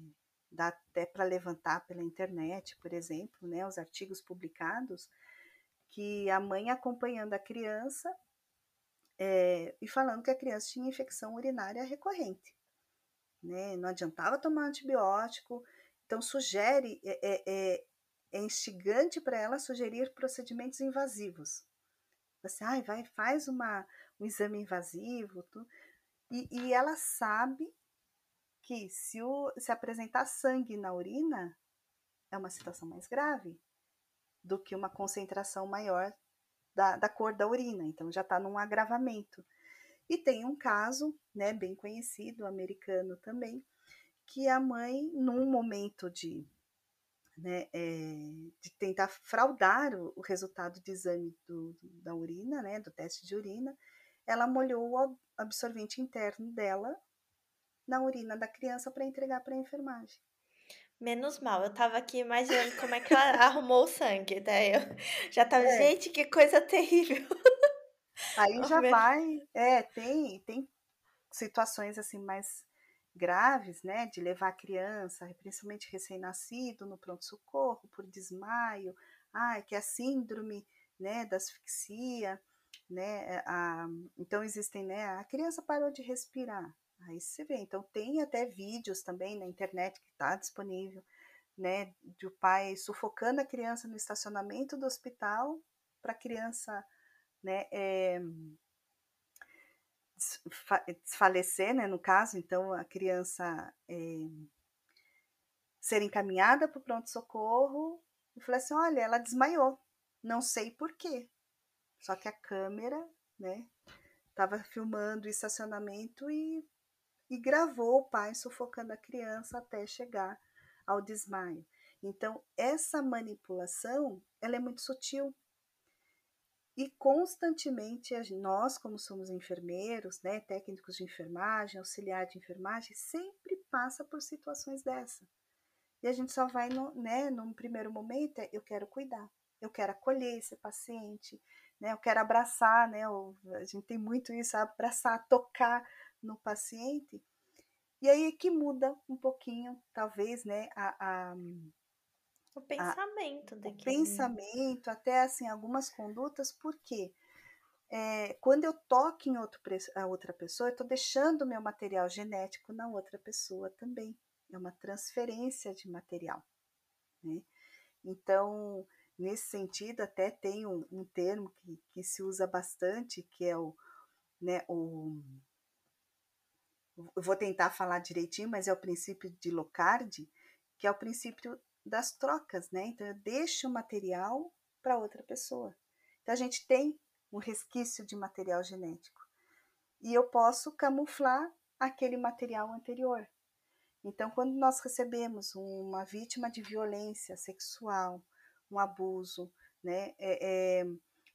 dá até para levantar pela internet, por exemplo, né? Os artigos publicados que a mãe acompanhando a criança é, e falando que a criança tinha infecção urinária recorrente. Né? Não adiantava tomar antibiótico, então sugere, é, é, é, é instigante para ela sugerir procedimentos invasivos. Você, ai, vai, faz uma, um exame invasivo, tu, e, e ela sabe que se, o, se apresentar sangue na urina, é uma situação mais grave do que uma concentração maior da, da cor da urina, então já está num agravamento. E tem um caso, né, bem conhecido, americano também, que a mãe, num momento de, né, é, de tentar fraudar o, o, resultado de exame do, da urina, né, do teste de urina, ela molhou o absorvente interno dela na urina da criança para entregar para a enfermagem. Menos mal, eu tava aqui imaginando como é que ela (laughs) arrumou o sangue, daí eu já tava, é. gente, que coisa terrível. (laughs) Aí já vai, é, tem, tem situações assim mais graves, né, de levar a criança, principalmente recém-nascido, no pronto-socorro por desmaio, ah, que é a síndrome, né, da asfixia, né, a, então existem, né, a criança parou de respirar, Aí você vê. Então, tem até vídeos também na internet que está disponível, né? De o pai sufocando a criança no estacionamento do hospital para a criança, né? É, desfalecer, né? No caso, então, a criança é, ser encaminhada para o pronto-socorro e falei assim: olha, ela desmaiou. Não sei por quê. Só que a câmera, né? Estava filmando o estacionamento e e gravou o pai sufocando a criança até chegar ao desmaio. Então, essa manipulação, ela é muito sutil. E constantemente nós, como somos enfermeiros, né, técnicos de enfermagem, auxiliar de enfermagem, sempre passa por situações dessa. E a gente só vai, no, né, num primeiro momento, é, eu quero cuidar, eu quero acolher esse paciente, né? Eu quero abraçar, né? a gente tem muito isso, abraçar, tocar no paciente. E aí é que muda um pouquinho, talvez, né? A, a o pensamento a. O pensamento, até assim, algumas condutas, por quê? É, quando eu toco em outro, a outra pessoa, eu estou deixando o meu material genético na outra pessoa também. É uma transferência de material. Né? Então, nesse sentido, até tem um, um termo que, que, se usa bastante, que é o, né, o. Eu vou tentar falar direitinho, mas é o princípio de Locard, que é o princípio das trocas, né? Então, eu deixo o material para outra pessoa. Então, a gente tem um resquício de material genético. E eu posso camuflar aquele material anterior. Então, quando nós recebemos uma vítima de violência sexual, um abuso, né, é, é,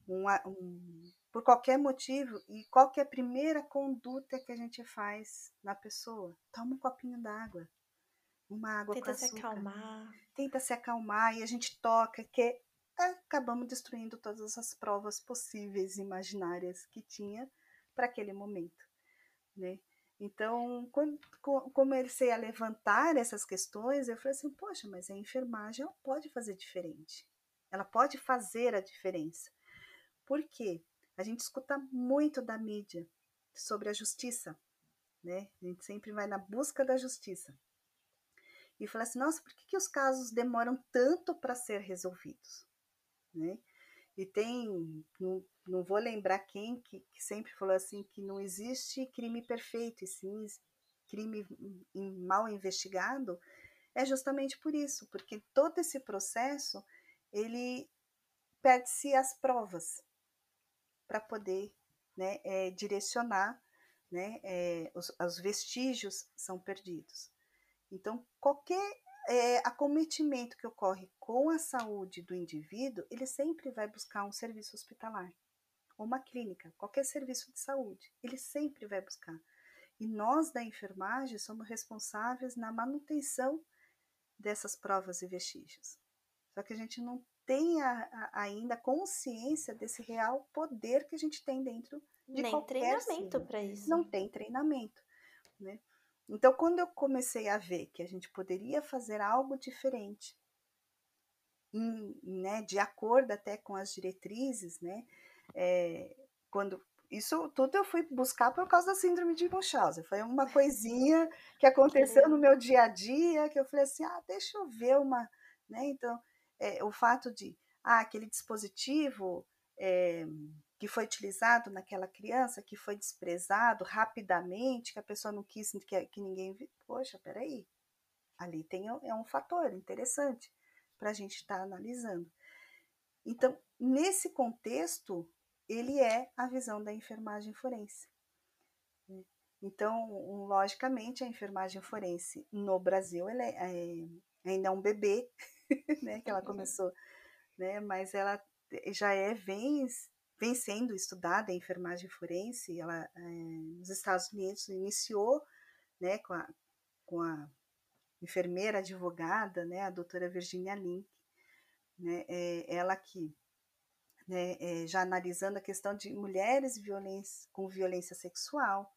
um, um, por qualquer motivo, e qual que é a primeira conduta que a gente faz na pessoa? Toma um copinho d'água, uma água Tenta com açúcar. se acalmar. Tenta se acalmar e a gente toca, que acabamos destruindo todas as provas possíveis, imaginárias que tinha para aquele momento, né? Então, quando comecei a levantar essas questões, eu falei assim, poxa, mas a enfermagem ela pode fazer diferente. Ela pode fazer a diferença. Por quê? A gente escuta muito da mídia sobre a justiça, né? A gente sempre vai na busca da justiça. E fala assim, nossa, por que, que os casos demoram tanto para ser resolvidos? né? E tem, não, não vou lembrar quem que, que, sempre falou assim que não existe crime perfeito, e sim crime mal investigado, é justamente por isso, porque todo esse processo ele perde-se as provas para poder né, é, direcionar, né, é, os, os vestígios são perdidos. Então, qualquer é, acometimento que ocorre com a saúde do indivíduo, ele sempre vai buscar um serviço hospitalar, ou uma clínica, qualquer serviço de saúde, ele sempre vai buscar. E nós da enfermagem somos responsáveis na manutenção dessas provas e vestígios. Só que a gente não tem a, a, ainda consciência desse real poder que a gente tem dentro de Nem qualquer treinamento para isso. Não tem treinamento, né? Então, quando eu comecei a ver que a gente poderia fazer algo diferente, em, né, de acordo até com as diretrizes, né, é, quando isso tudo eu fui buscar por causa da síndrome de Munchausen. Foi uma coisinha (laughs) que aconteceu no meu dia a dia que eu falei assim, ah, deixa eu ver uma, né? Então, é, o fato de, ah, aquele dispositivo é, que foi utilizado naquela criança, que foi desprezado rapidamente, que a pessoa não quis que, que ninguém. Poxa, peraí, ali tem, é um fator interessante para a gente estar tá analisando. Então, nesse contexto, ele é a visão da enfermagem forense. Né? Então, logicamente, a enfermagem forense no Brasil é, é, ainda é um bebê, (laughs) né, que ela começou, né, mas ela já é vem vem sendo estudada a enfermagem forense, ela é, nos Estados Unidos iniciou, né, com a, com a enfermeira advogada, né, a doutora Virginia Link, né, é, ela que, né, é, já analisando a questão de mulheres violência, com violência sexual,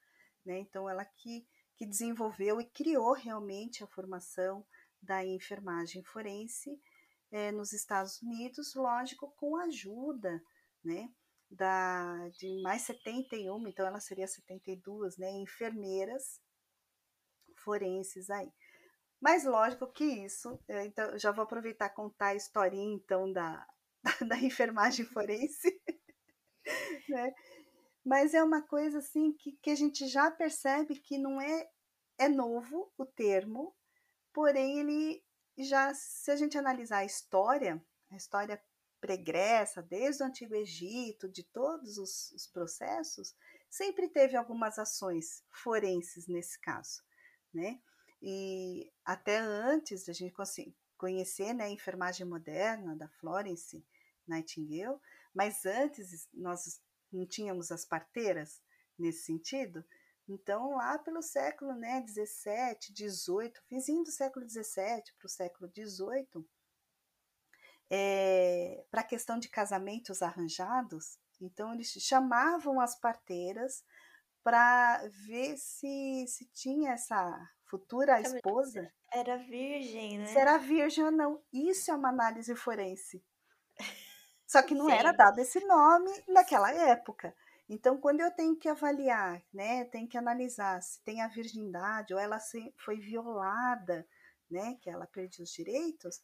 né, então ela que, que desenvolveu e criou realmente a formação da enfermagem forense é, nos Estados Unidos, lógico, com ajuda, né, da, de mais 71, então ela seria 72, né, enfermeiras forenses aí. Mas lógico que isso, eh, então já vou aproveitar contar a historinha então da, da, (laughs) da enfermagem forense, (laughs) né? Mas é uma coisa assim que, que a gente já percebe que não é, é novo o termo, porém ele já, se a gente analisar a história, a história pregressa, desde o Antigo Egito, de todos os, os processos, sempre teve algumas ações forenses nesse caso, né? E até antes da gente conhecer né, a enfermagem moderna da Florence Nightingale, mas antes nós não tínhamos as parteiras nesse sentido, então lá pelo século né, 17, 18, finzinho do século 17 para o século 18, é, para a questão de casamentos arranjados, Então eles chamavam as parteiras para ver se, se tinha essa futura esposa. Era virgem, né? Se era virgem ou não. Isso é uma análise forense. (laughs) Só que não Sim. era dado esse nome naquela época. Então, quando eu tenho que avaliar, né, tenho que analisar se tem a virgindade ou ela foi violada, né, que ela perdeu os direitos,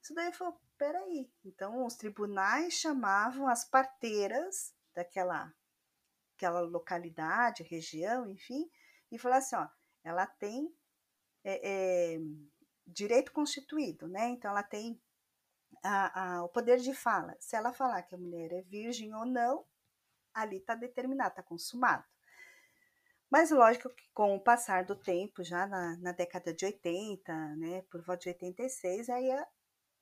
isso daí foi, peraí. Então, os tribunais chamavam as parteiras daquela aquela localidade, região, enfim, e falavam assim, ó, ela tem é, é, direito constituído, né? Então, ela tem a, a, o poder de fala. Se ela falar que a mulher é virgem ou não, ali está determinado, está consumado. Mas lógico que com o passar do tempo, já na, na, década de 80, né, por volta de 86, aí a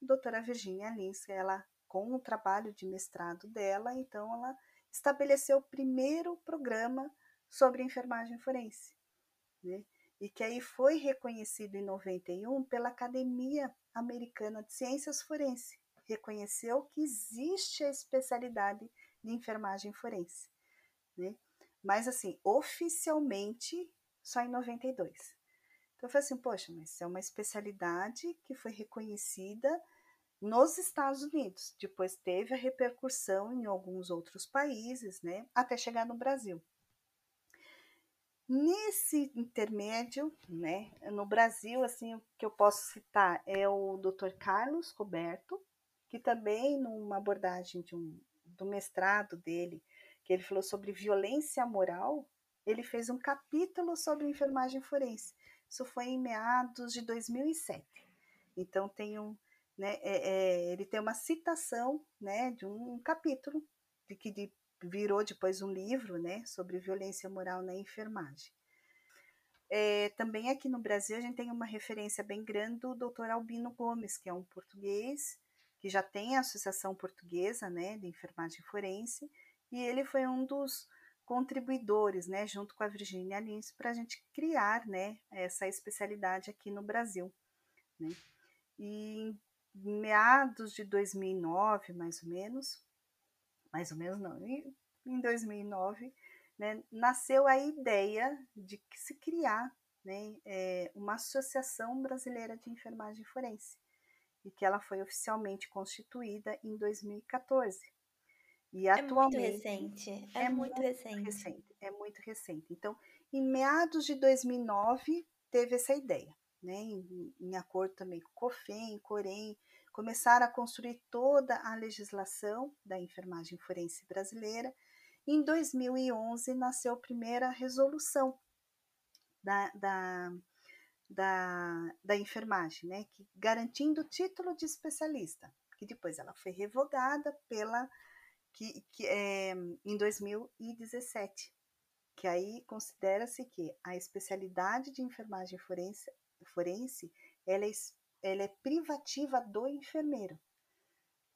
doutora Virginia Lins, ela, com o trabalho de mestrado dela, então ela estabeleceu o primeiro programa sobre enfermagem forense, né, e que aí foi reconhecido em 91 pela Academia Americana de Ciências Forense, reconheceu que existe a especialidade de enfermagem forense, né? Mas assim, oficialmente só em 92. Então eu falei assim, poxa, mas é uma especialidade que foi reconhecida nos Estados Unidos. Depois teve a repercussão em alguns outros países, né? Até chegar no Brasil. Nesse intermédio, né, no Brasil, assim, o que eu posso citar é o Dr. Carlos Roberto, que também numa abordagem de um do mestrado dele, que ele falou sobre violência moral, ele fez um capítulo sobre enfermagem forense. Isso foi em meados de 2007. Então tem um, né, é, é, ele tem uma citação, né, de um capítulo de que de, virou depois um livro, né, sobre violência moral na enfermagem. É, também aqui no Brasil a gente tem uma referência bem grande do Dr. Albino Gomes, que é um português que já tem a Associação Portuguesa né, de Enfermagem Forense, e ele foi um dos contribuidores, né, junto com a Virginia Lins, para a gente criar né, essa especialidade aqui no Brasil. Né? E em meados de 2009, mais ou menos, mais ou menos não, em 2009, né, nasceu a ideia de se criar né, é, uma Associação Brasileira de Enfermagem Forense e que ela foi oficialmente constituída em 2014. E é atualmente muito recente. É, é muito, muito recente. recente. É muito recente. Então, em meados de 2009 teve essa ideia, né? Em, em acordo também com o COFEM, COREM, começaram a construir toda a legislação da enfermagem forense brasileira. Em 2011 nasceu a primeira resolução da, da da, da enfermagem, né, que, garantindo o título de especialista, que depois ela foi revogada pela que, que é, em 2017, que aí considera-se que a especialidade de enfermagem forense, forense ela, é, ela é privativa do enfermeiro,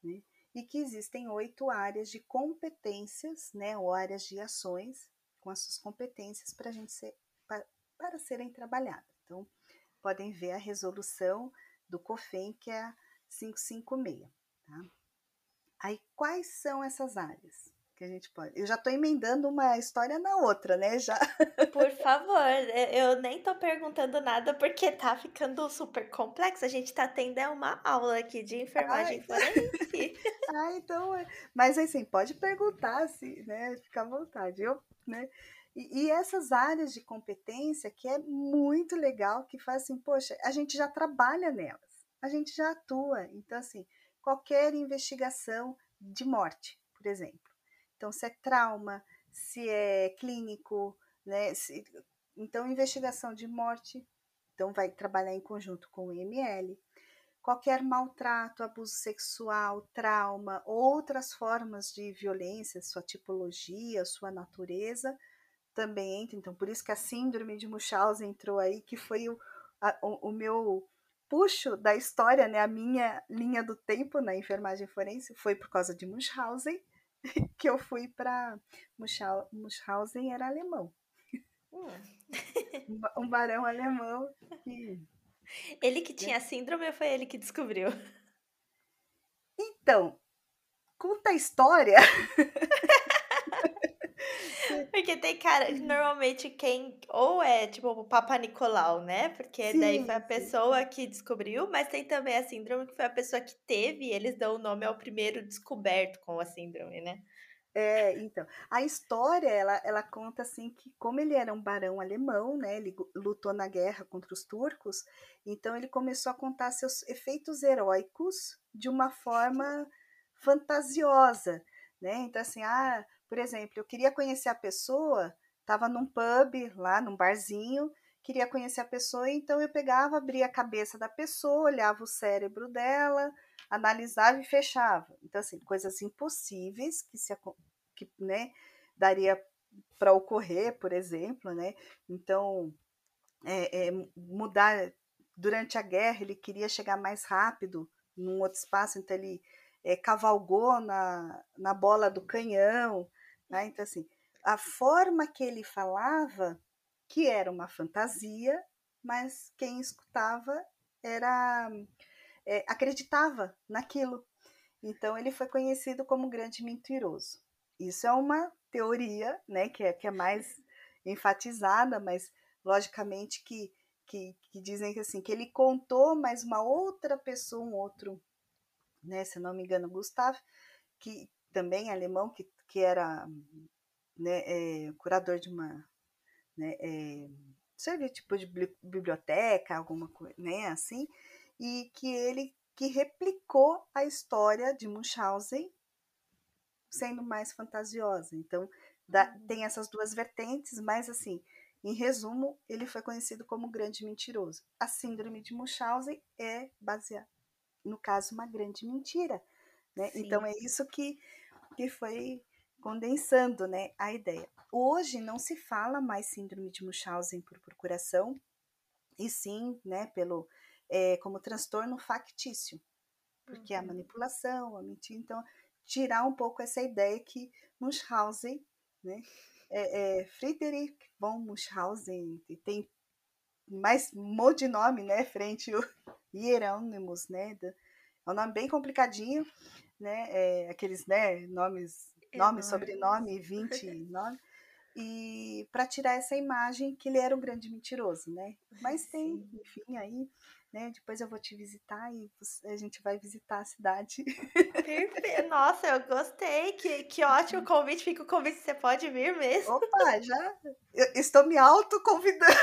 né, e que existem oito áreas de competências, né, ou áreas de ações com as suas competências para gente ser, para, para serem trabalhadas. Então, podem ver a resolução do COFEM, que é a 556. Tá? Aí, quais são essas áreas que a gente pode? Eu já estou emendando uma história na outra, né? Já. (laughs) Por favor, eu nem estou perguntando nada porque tá ficando super complexo. A gente está tendo é uma aula aqui de enfermagem (laughs) forense. ah, então. É. Mas assim, pode perguntar, assim, né? Fica à vontade. Eu, né? E, e, essas áreas de competência que é muito legal, que faz assim, poxa, a gente já trabalha nelas, a gente já atua. Então, assim, qualquer investigação de morte, por exemplo. Então, se é trauma, se é clínico, né? Se, então, investigação de morte, então vai trabalhar em conjunto com o IML. Qualquer maltrato, abuso sexual, trauma, outras formas de violência, sua tipologia, sua natureza, também entra, então por isso que a síndrome de Munchausen entrou aí, que foi o, a, o, o, meu puxo da história, né, a minha linha do tempo na enfermagem forense foi por causa de Munchausen (laughs) que eu fui para Munchausen era alemão. Hum. um barão alemão que ele que tinha síndrome ou foi ele que descobriu? Então, conta a história (laughs) (laughs) Porque tem cara, normalmente quem ou é tipo o Papa Nicolau, né? Porque daí foi a Sim, sim. pessoa que descobriu, mas tem também a síndrome que foi a pessoa que teve, e eles dão o nome ao primeiro descoberto com a síndrome, né? É, então, a história, ela, ela conta assim que como ele era um barão alemão, né, ele lutou na guerra contra os turcos, então ele começou a contar seus efeitos heróicos de uma forma fantasiosa, né? Então assim, ah, por exemplo, eu queria conhecer a pessoa, estava num pub lá, num barzinho, queria conhecer a pessoa, então eu pegava, abria a cabeça da pessoa, olhava o cérebro dela, analisava e fechava. Então, assim, coisas impossíveis que se que, né, daria para ocorrer, por exemplo, né? Então, é, é, mudar durante a guerra, ele queria chegar mais rápido num outro espaço, então ele é, cavalgou na, na bola do canhão, né? Então, assim, a forma que ele falava, que era uma fantasia, mas quem escutava era é, acreditava naquilo. Então ele foi conhecido como grande mentiroso. Isso é uma teoria, né, que é, que é mais enfatizada, mas logicamente que, que, que dizem que assim que ele contou, mas uma outra pessoa, um outro, né, se não me engano, Gustavo, que também alemão, que, que era né, é, curador de uma né, é, serviço tipo de biblioteca, alguma coisa, né, assim, e que ele que replicou a história de Munchausen sendo mais fantasiosa. Então, dá, uhum. tem essas duas vertentes, mas assim, em resumo, ele foi conhecido como grande mentiroso. A síndrome de Munchausen é baseada, no caso, uma grande mentira. Né? Então, é isso que, que foi condensando né, a ideia. Hoje não se fala mais síndrome de Munchausen por procuração, e sim né, pelo é, como transtorno factício, porque uhum. a manipulação, a mentira, então tirar um pouco essa ideia que Munchausen, né, é, é Friedrich von Munchausen tem mais um monte de nome, né, frente ao (laughs) Hieronymus, né, é um nome bem complicadinho, né, é, aqueles, né, nomes, nome, sobrenome, (laughs) 20 nome, e para tirar essa imagem que ele era um grande mentiroso, né? Mas tem, Sim. enfim, aí né? Depois eu vou te visitar e a gente vai visitar a cidade. Perfeito. (laughs) Nossa, eu gostei. Que, que ótimo (laughs) convite. Fica o convite, você pode vir mesmo. Opa, já eu estou me autoconvidando.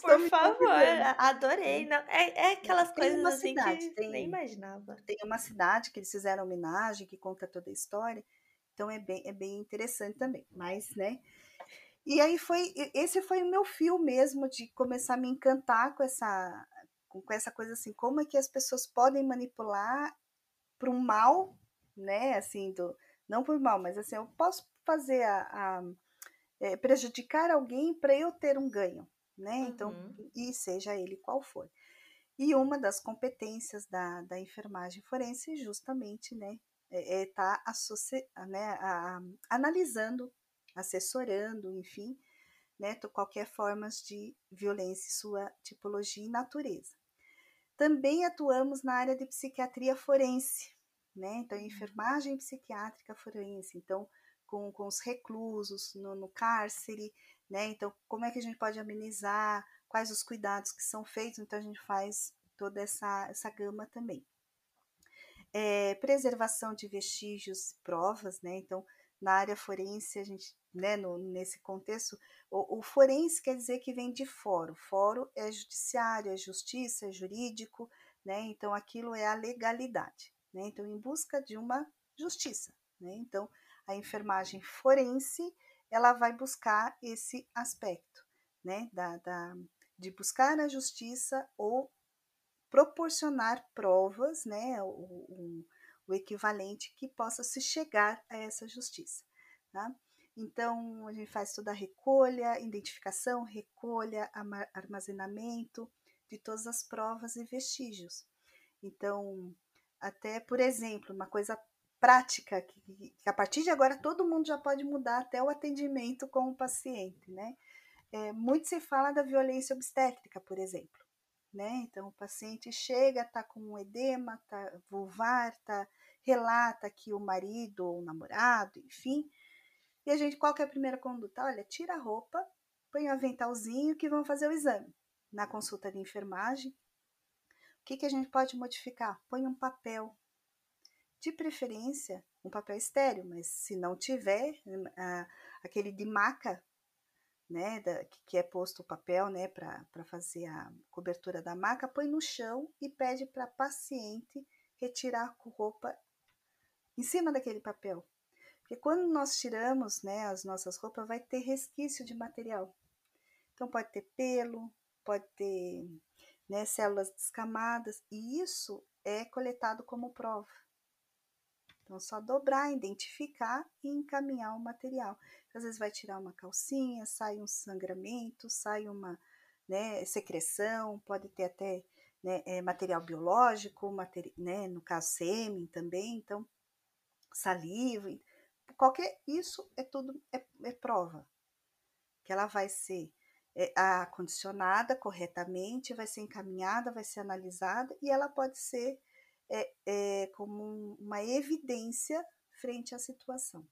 Por me favor, convidando. adorei. Não, é, é aquelas tem coisas assim cidade, que tem, nem imaginava. Tem uma cidade que eles fizeram homenagem, que conta toda a história. Então é bem, é bem interessante também. Mas, né? E aí foi, esse foi o meu fio mesmo de começar a me encantar com essa com, essa coisa assim, como é que as pessoas podem manipular para um mal, né? Assim, do, não por mal, mas assim, eu posso fazer a, a é, prejudicar alguém para eu ter um ganho, né? Então, uhum. e seja ele qual for. E uma das competências da, da enfermagem forense justamente, né, é estar tá né, analisando, assessorando, enfim, né, qualquer formas de violência, sua tipologia e natureza. Também atuamos na área de psiquiatria forense, né? Então, uhum. enfermagem psiquiátrica forense, então, com, com os reclusos no, no cárcere, né? Então, como é que a gente pode amenizar, quais os cuidados que são feitos, então a gente faz toda essa, essa gama também. É, preservação de vestígios provas, né? Então, na área forense, a gente, né, no, nesse contexto, o, o, forense quer dizer que vem de foro. Foro é judiciário, é justiça, é jurídico, né? Então aquilo é a legalidade, né? Então em busca de uma justiça, né? Então a enfermagem forense ela vai buscar esse aspecto, né? Da, da de buscar a justiça ou proporcionar provas, né? O, o, o equivalente que possa se chegar a essa justiça. Tá? Então, a gente faz toda a recolha, identificação, recolha, armazenamento de todas as provas e vestígios. Então, até, por exemplo, uma coisa prática, que, que, a partir de agora todo mundo já pode mudar até o atendimento com o paciente, né? É, muito se fala da violência obstétrica, por exemplo, né? Então, o paciente chega, tá com um edema, tá vulvar, tá relata que o marido ou o namorado, enfim, E a gente, qual que é a primeira conduta? Olha, tira a roupa, põe o aventalzinho que vão fazer o exame. Na consulta de enfermagem, o que, que a gente pode modificar? Põe um papel. De preferência, um papel estéreo, mas se não tiver, aquele de maca, né, da, que é posto o papel, né, para fazer a cobertura da maca, põe no chão e pede para a paciente retirar a roupa em cima daquele papel. Porque quando nós tiramos, né, as nossas roupas, vai ter resquício de material. Então pode ter pelo, pode ter né, células descamadas, e isso é coletado como prova. Então, só dobrar, identificar e encaminhar o material. Às vezes vai tirar uma calcinha, sai um sangramento, sai uma né, secreção, pode ter até né, é, material biológico, materi né, no caso sêmen também, então saliva, qualquer isso é tudo é, é prova que ela vai ser é, acondicionada corretamente, vai ser encaminhada, vai ser analisada e ela pode ser é, é, como uma evidência frente à situação.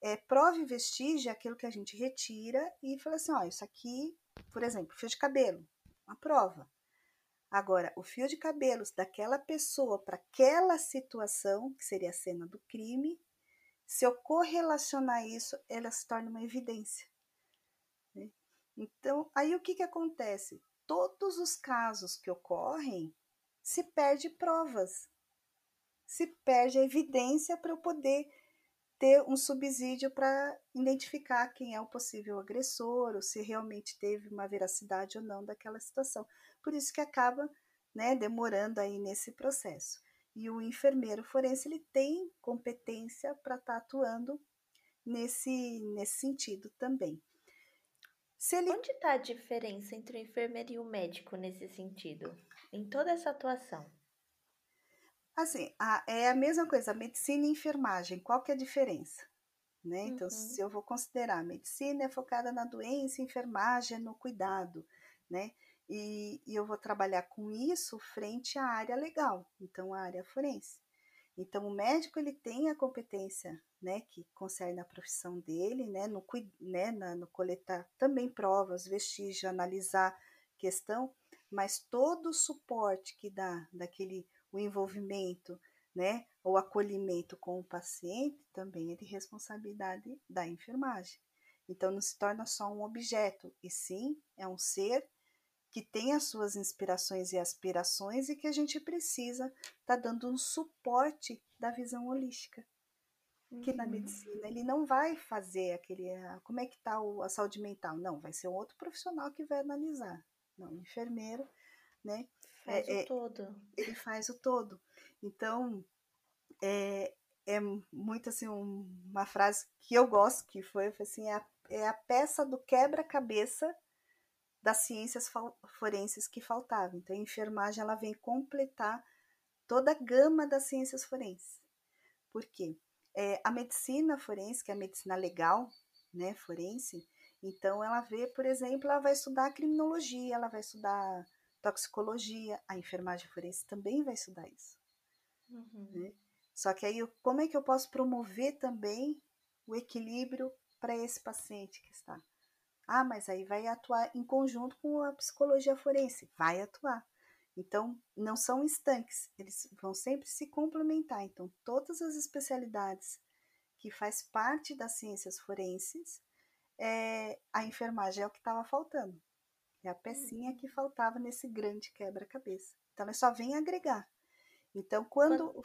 É, prova e vestígio é aquilo que a gente retira e fala assim: ó, isso aqui, por exemplo, fio de cabelo, uma prova. Agora, o fio de cabelos daquela pessoa para aquela situação, que seria a cena do crime, se eu correlacionar isso, ela se torna uma evidência. Né? Então, aí o que, que acontece? Todos os casos que ocorrem, se perde provas, se perde a evidência para eu poder ter um subsídio para identificar quem é o possível agressor ou se realmente teve uma veracidade ou não daquela situação. Por isso que acaba né, demorando aí nesse processo. E o enfermeiro forense ele tem competência para estar tá atuando nesse, nesse sentido também. Ele... Onde está a diferença entre o enfermeiro e o médico nesse sentido? Em toda essa atuação? Assim, a, é a mesma coisa, medicina e enfermagem, qual que é a diferença? Né? Então, uhum. se eu vou considerar, medicina é focada na doença, enfermagem é no cuidado, né? E, e, eu vou trabalhar com isso frente à área legal, então a área forense. Então, o médico ele tem a competência, né, que concerne a profissão dele, né, no, né, na, no coletar também provas, vestígios, analisar questão, mas todo o suporte que dá daquele o envolvimento, né, o acolhimento com o paciente também é de responsabilidade da enfermagem. Então não se torna só um objeto, e sim é um ser que tem as suas inspirações e aspirações e que a gente precisa estar tá dando um suporte da visão holística. Uhum. Que na uhum. medicina ele não vai fazer aquele, ah, como é que está a saúde mental? Não, vai ser um outro profissional que vai analisar não, enfermeiro, né? Faz é, o é, todo. Ele faz o todo. Então, é, é muito assim, um, uma frase que eu gosto, que foi assim, é a, é a peça do quebra-cabeça das ciências forenses que faltava. Então, a enfermagem ela vem completar toda a gama das ciências forenses. Por quê? É, a medicina forense, que é a medicina legal, né, forense, então, ela vê, por exemplo, ela vai estudar criminologia, ela vai estudar toxicologia, a enfermagem forense também vai estudar isso. Uhum. Né? Só que aí, como é que eu posso promover também o equilíbrio para esse paciente que está? Ah, mas aí vai atuar em conjunto com a psicologia forense. Vai atuar. Então, não são estanques, eles vão sempre se complementar. Então, todas as especialidades que faz parte das ciências forenses é, a enfermagem é o que estava faltando. É a pecinha que faltava nesse grande quebra-cabeça. Então, ela só vem agregar. Então, quando. quando...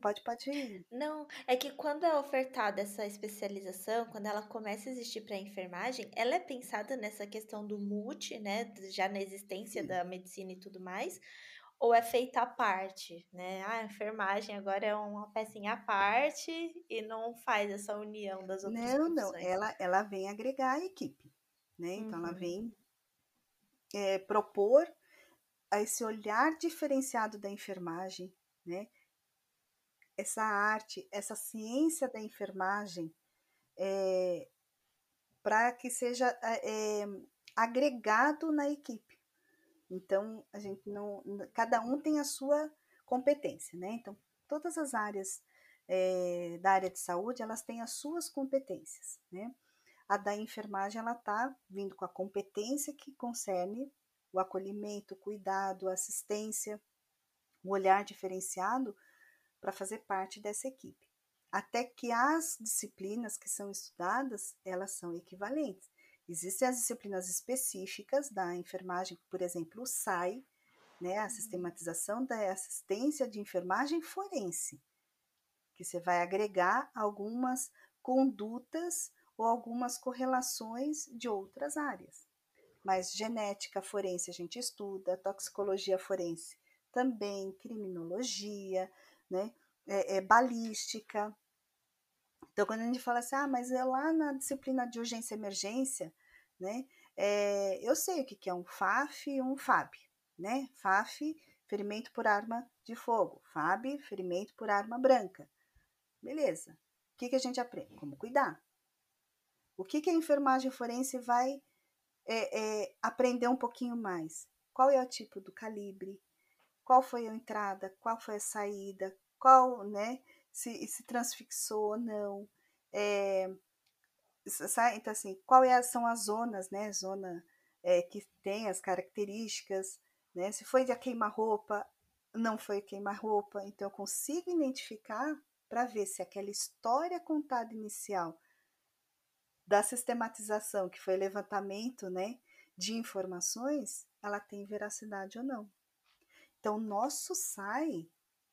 Pode, pode ir. Não, é que quando é ofertada essa especialização, quando ela começa a existir para a enfermagem, ela é pensada nessa questão do multi, né? Já na existência Sim. da medicina e tudo mais, ou é feita à parte, né? Ah, a enfermagem agora é uma pecinha à parte e não faz essa união das outras Não, profissões. não, ela, ela vem agregar a equipe, né? Então uhum. ela vem é, propor esse olhar diferenciado da enfermagem, né? Essa arte, essa ciência da enfermagem, é, para que seja é, agregado na equipe. Então, a gente não. Cada um tem a sua competência, né? Então, todas as áreas é, da área de saúde, elas têm as suas competências, né? A da enfermagem, ela está vindo com a competência que concerne o acolhimento, o cuidado, a assistência, o olhar diferenciado para fazer parte dessa equipe. Até que as disciplinas que são estudadas, elas são equivalentes. Existem as disciplinas específicas da enfermagem, por exemplo, o SAI, né, a sistematização da assistência de enfermagem forense, que você vai agregar algumas condutas ou algumas correlações de outras áreas. Mas genética forense a gente estuda, toxicologia forense também, criminologia, né, é, é, balística. Então, quando a gente fala assim, ah, mas é lá na disciplina de urgência e emergência, né, é, eu sei o que, que é um FAF e um FAB, né? FAF, ferimento por arma de fogo, FAB, ferimento por arma branca. Beleza. O que, que a gente aprende? Como cuidar. O que, que a enfermagem forense vai é, é, aprender um pouquinho mais? Qual é o tipo do calibre? Qual foi a entrada? Qual foi a saída? Qual, né? Se, se transfixou ou não? É, então, assim, qual é, são as zonas, né? Zona é, que tem as características, né? Se foi de queima-roupa, não foi queima-roupa. Então, eu consigo identificar para ver se aquela história contada inicial da sistematização, que foi levantamento né, de informações, ela tem veracidade ou não. Então, nosso SAI,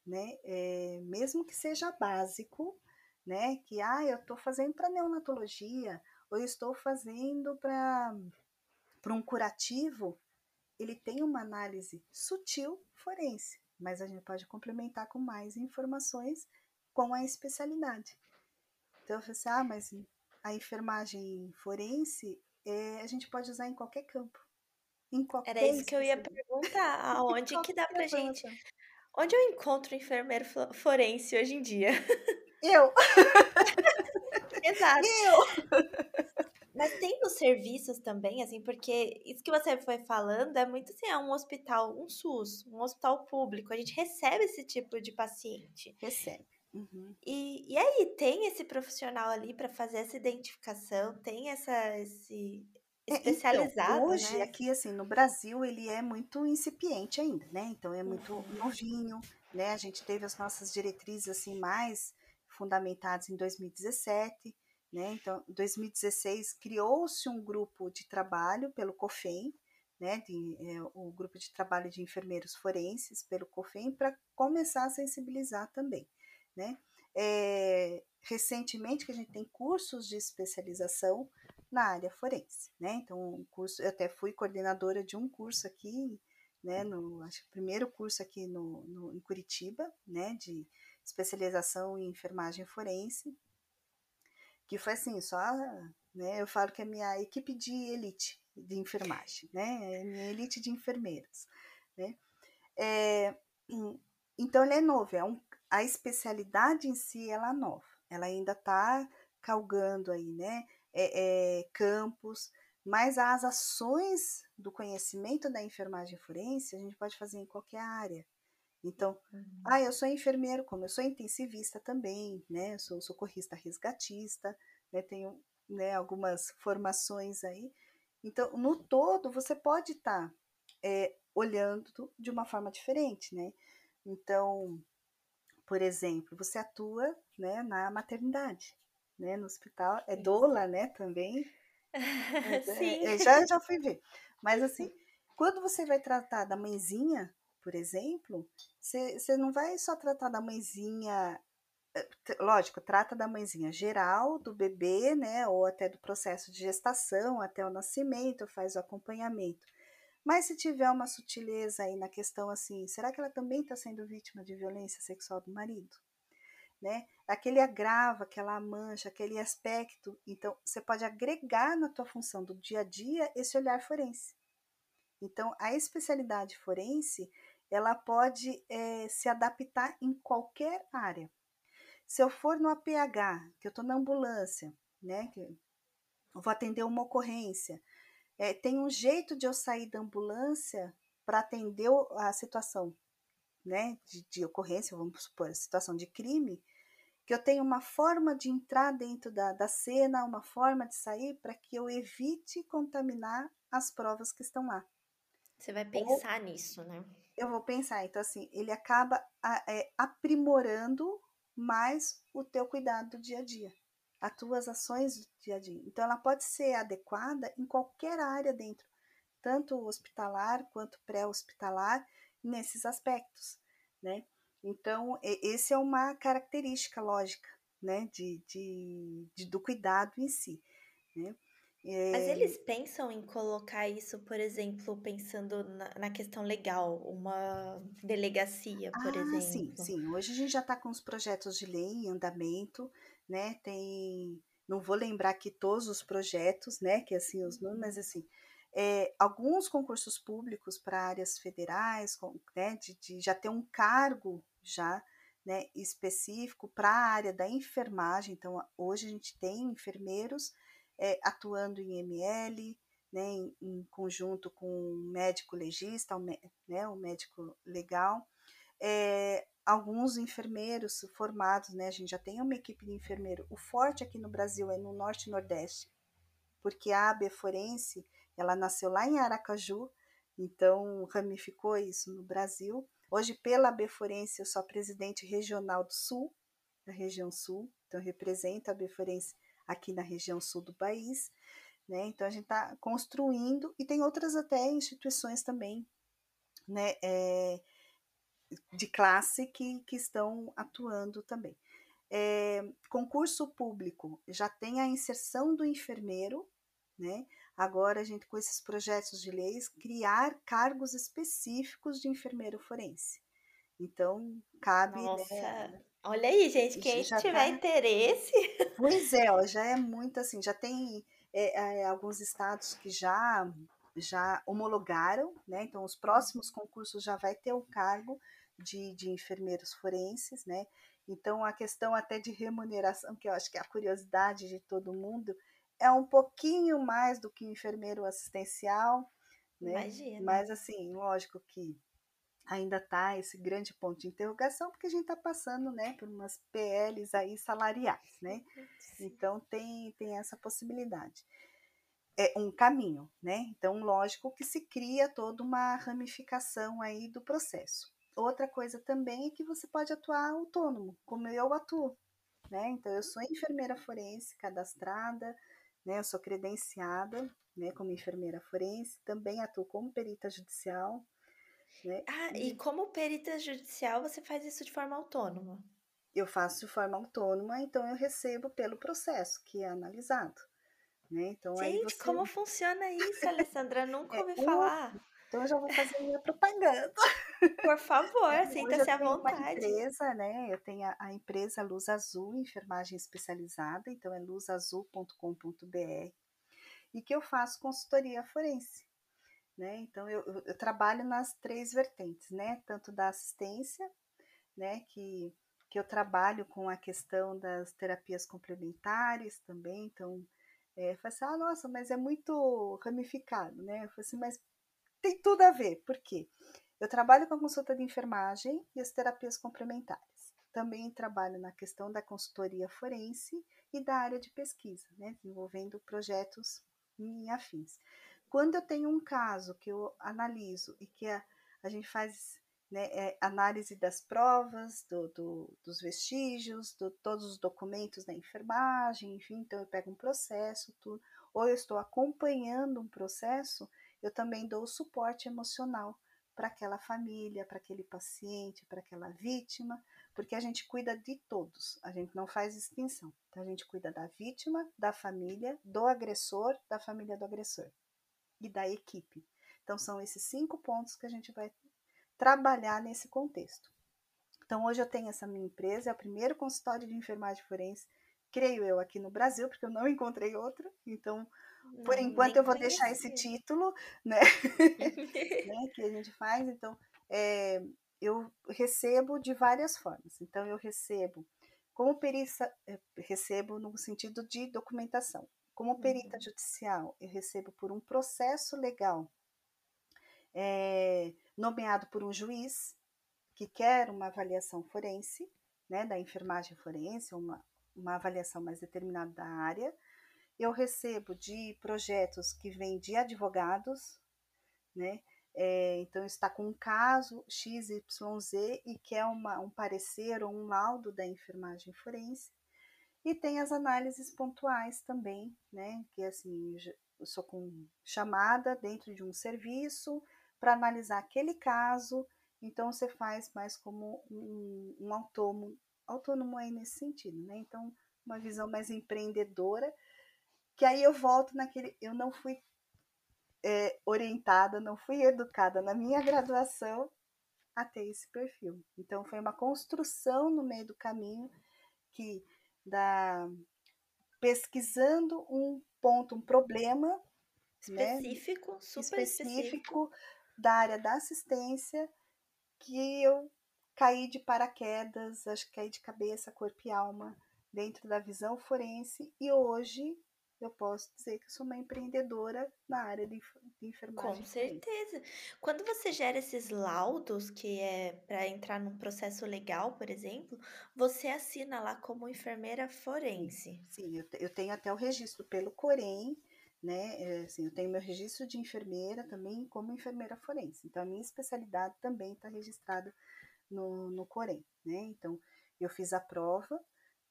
né, é, mesmo que seja básico, né, que ah, eu estou fazendo para neonatologia, ou eu estou fazendo para um curativo, ele tem uma análise sutil forense, mas a gente pode complementar com mais informações com a especialidade. Então, eu falei assim, ah, mas a enfermagem forense é, a gente pode usar em qualquer campo. Em qualquer Era isso que eu ia perguntar. (laughs) Aonde que dá pra gente. Onde eu encontro enfermeiro forense hoje em dia? Eu! (laughs) Exato. Eu! (laughs) Mas tem nos serviços também, assim, porque isso que você foi falando é muito assim, é um hospital, um SUS, um hospital público. A gente recebe esse tipo de paciente. Recebe. Uhum. E, e aí, tem esse profissional ali para fazer essa identificação? Tem essa, esse especializado, é, então, hoje, né? aqui, assim, no Brasil, ele é muito incipiente ainda, né? Então, é muito uhum. novinho, né? A gente teve as nossas diretrizes, assim, mais fundamentadas em 2017, né? Então, em 2016, criou-se um grupo de trabalho pelo COFEM, né, de, é, o grupo de trabalho de enfermeiros forenses pelo COFEM para começar a sensibilizar também né? É, recentemente que a gente tem cursos de especialização na área forense, né? Então, um curso, eu até fui coordenadora de um curso aqui, né? No, acho que primeiro curso aqui no, no, em Curitiba, né? De especialização em enfermagem forense, que foi assim, só, né? Eu falo que é minha equipe de elite de enfermagem, né? É minha elite de enfermeiros, né? É, então, ele é novo, é um a especialidade em si ela é nova, ela ainda está calgando aí, né? É, é, campos, mas as ações do conhecimento da enfermagem forense a gente pode fazer em qualquer área. Então, uhum. ah, eu sou enfermeiro, como eu sou intensivista também, né? Eu sou socorrista resgatista, né? Tenho né, algumas formações aí. Então, no todo, você pode estar tá, é, olhando de uma forma diferente, né? Então, por exemplo, você atua né, na maternidade, né, no hospital, é doula, né, também. (laughs) Sim. É, já, já fui ver. Mas (laughs) assim, quando você vai tratar da mãezinha, por exemplo, você, você não vai só tratar da mãezinha, eh, lógico, trata da mãezinha geral, do bebê, né, ou até do processo de gestação, até o nascimento, faz o acompanhamento. Mas se tiver uma sutileza aí na questão assim, será que ela também está sendo vítima de violência sexual do marido? Né? Aquele agrava, aquela mancha, aquele aspecto. Então, você pode agregar na tua função do dia a dia esse olhar forense. Então, a especialidade forense, ela pode é, se adaptar em qualquer área. Se eu for no APH, que eu estou na ambulância, né, que eu vou atender uma ocorrência, é, tem um jeito de eu sair da ambulância para atender a situação né, de, de, ocorrência, vamos supor, a situação de crime, que eu tenha uma forma de entrar dentro da, da cena, uma forma de sair, para que eu evite contaminar as provas que estão lá. Você vai pensar Ou, nisso, né? Eu vou pensar. Então, assim, ele acaba é, aprimorando mais o teu cuidado do dia a dia, as tuas ações do dia a dia. Então, ela pode ser adequada em qualquer área dentro, tanto hospitalar quanto pré-hospitalar, nesses aspectos, né? Então, esse é uma característica lógica, né, de, de, de do cuidado em si, né? É... Mas eles pensam em colocar isso, por exemplo, pensando na, na questão legal, uma delegacia, por ah, exemplo. Sim, sim. Hoje a gente já está com os projetos de lei em andamento, né? Tem. Não vou lembrar aqui todos os projetos, né? Que assim, os nomes, mas assim, é, alguns concursos públicos para áreas federais, né, de, de, já ter um cargo já né, específico para a área da enfermagem. Então, hoje a gente tem enfermeiros é, atuando em ML, né, em, em, conjunto com o médico legista, o, né, o médico legal. É, alguns enfermeiros formados, né, a gente já tem uma equipe de enfermeiro. O forte aqui no Brasil é no Norte e Nordeste, porque a AB Forense, ela nasceu lá em Aracaju, então ramificou isso no Brasil. Hoje, pela AB Forense, eu sou a presidente regional do Sul, da região Sul, então represento a AB Forense aqui na região sul do país. Né? Então a gente está construindo e tem outras até instituições também né, é, de classe que, que estão atuando também. É, concurso público já tem a inserção do enfermeiro, né? Agora a gente com esses projetos de leis criar cargos específicos de enfermeiro forense. Então cabe. Né, Nossa, né, Olha aí, gente, quem tiver tá... interesse. Pois é, ó, já é muito assim, já tem é, é, alguns estados que já já homologaram, né? Então os próximos concursos já vai ter o cargo de, de enfermeiros forenses, né? Então a questão até de remuneração, que eu acho que é a curiosidade de todo mundo, é um pouquinho mais do que enfermeiro assistencial, né? Imagina. Mas assim, lógico que ainda está esse grande ponto de interrogação, porque a gente está passando né, por umas PLs aí salariais, né? Sim. Então tem, tem essa possibilidade. É um caminho, né? Então, lógico que se cria toda uma ramificação aí do processo. Outra coisa também é que você pode atuar autônomo, como eu atuo, né? Então, eu sou enfermeira forense cadastrada, né? Eu sou credenciada, né, como enfermeira forense, também atuo como perita judicial, né? Ah, e como perita judicial você faz isso de forma autônoma? Eu faço de forma autônoma, então eu recebo pelo processo que é analisado. Né? Então, Gente, você... como funciona isso, Alessandra? Nunca é, ouvi falar. Então eu já vou fazer minha propaganda. Por favor, (laughs) sinta-se à vontade. Uma empresa, né? Eu tenho a, a, empresa Luz Azul, enfermagem especializada, então é luzazul.com.br, e que eu faço consultoria forense. Né? Então, eu, eu, eu, trabalho nas três vertentes, né? Tanto da assistência, né? Que, que eu trabalho com a questão das terapias complementares também. Então, é, eu falo assim, ah, nossa, mas é muito ramificado, né? Eu falo assim, mas tem tudo a ver. Por quê? Eu trabalho com a consulta de enfermagem e as terapias complementares. Também trabalho na questão da consultoria forense e da área de pesquisa, né? Desenvolvendo projetos em afins. Quando eu tenho um caso que eu analiso e que a, a gente faz né, é, análise das provas, do, do, dos vestígios, de todos os documentos da enfermagem, enfim, então eu pego um processo, tudo, ou eu estou acompanhando um processo, eu também dou suporte emocional para aquela família, para aquele paciente, para aquela vítima, porque a gente cuida de todos, a gente não faz distinção. Então a gente cuida da vítima, da família, do agressor, da família do agressor e da equipe. Então, são esses cinco pontos que a gente vai trabalhar nesse contexto. Então, hoje eu tenho essa minha empresa, é o primeiro consultório de enfermagem forense, creio eu, aqui no Brasil, porque eu não (laughs) encontrei outro. Então, por não, enquanto, eu vou conheci. deixar esse título, (laughs) né? (laughs) né? Que a gente faz. Então, é, eu recebo de várias formas. Então, eu recebo como perícia, eh, recebo no sentido de documentação. Como perita uhum. judicial, eu recebo por um processo legal é, nomeado por um juiz que quer uma avaliação forense. né, da enfermagem forense, uma, uma avaliação mais determinada da área. Eu recebo de projetos que vêm de advogados, né? É, então está com um caso XYZ e quer uma, um parecer ou um laudo da enfermagem forense. E tem as análises pontuais também, né? Que assim, eu sou com chamada dentro de um serviço para analisar aquele caso. Então você faz mais como um, um autônomo, autônomo aí nesse sentido, né? Então, uma visão mais empreendedora, que aí eu volto naquele. Eu não fui é, orientada, não fui educada na minha graduação a ter esse perfil. Então, foi uma construção no meio do caminho que da pesquisando um ponto, um problema específico, né, super específico, específico da área da assistência que eu caí de paraquedas, acho que caí de cabeça, corpo e alma dentro da visão forense e hoje eu posso dizer que sou uma empreendedora na área de, de enfermagem. Com certeza. Quando você gera esses laudos, que é para entrar num processo legal, por exemplo, você assina lá como enfermeira forense. Sim, eu, eu tenho até o registro pelo Corém, né? É, assim, eu tenho meu registro de enfermeira também como enfermeira forense. Então, a minha especialidade também está registrada no, no Corém, né? Então, eu fiz a prova,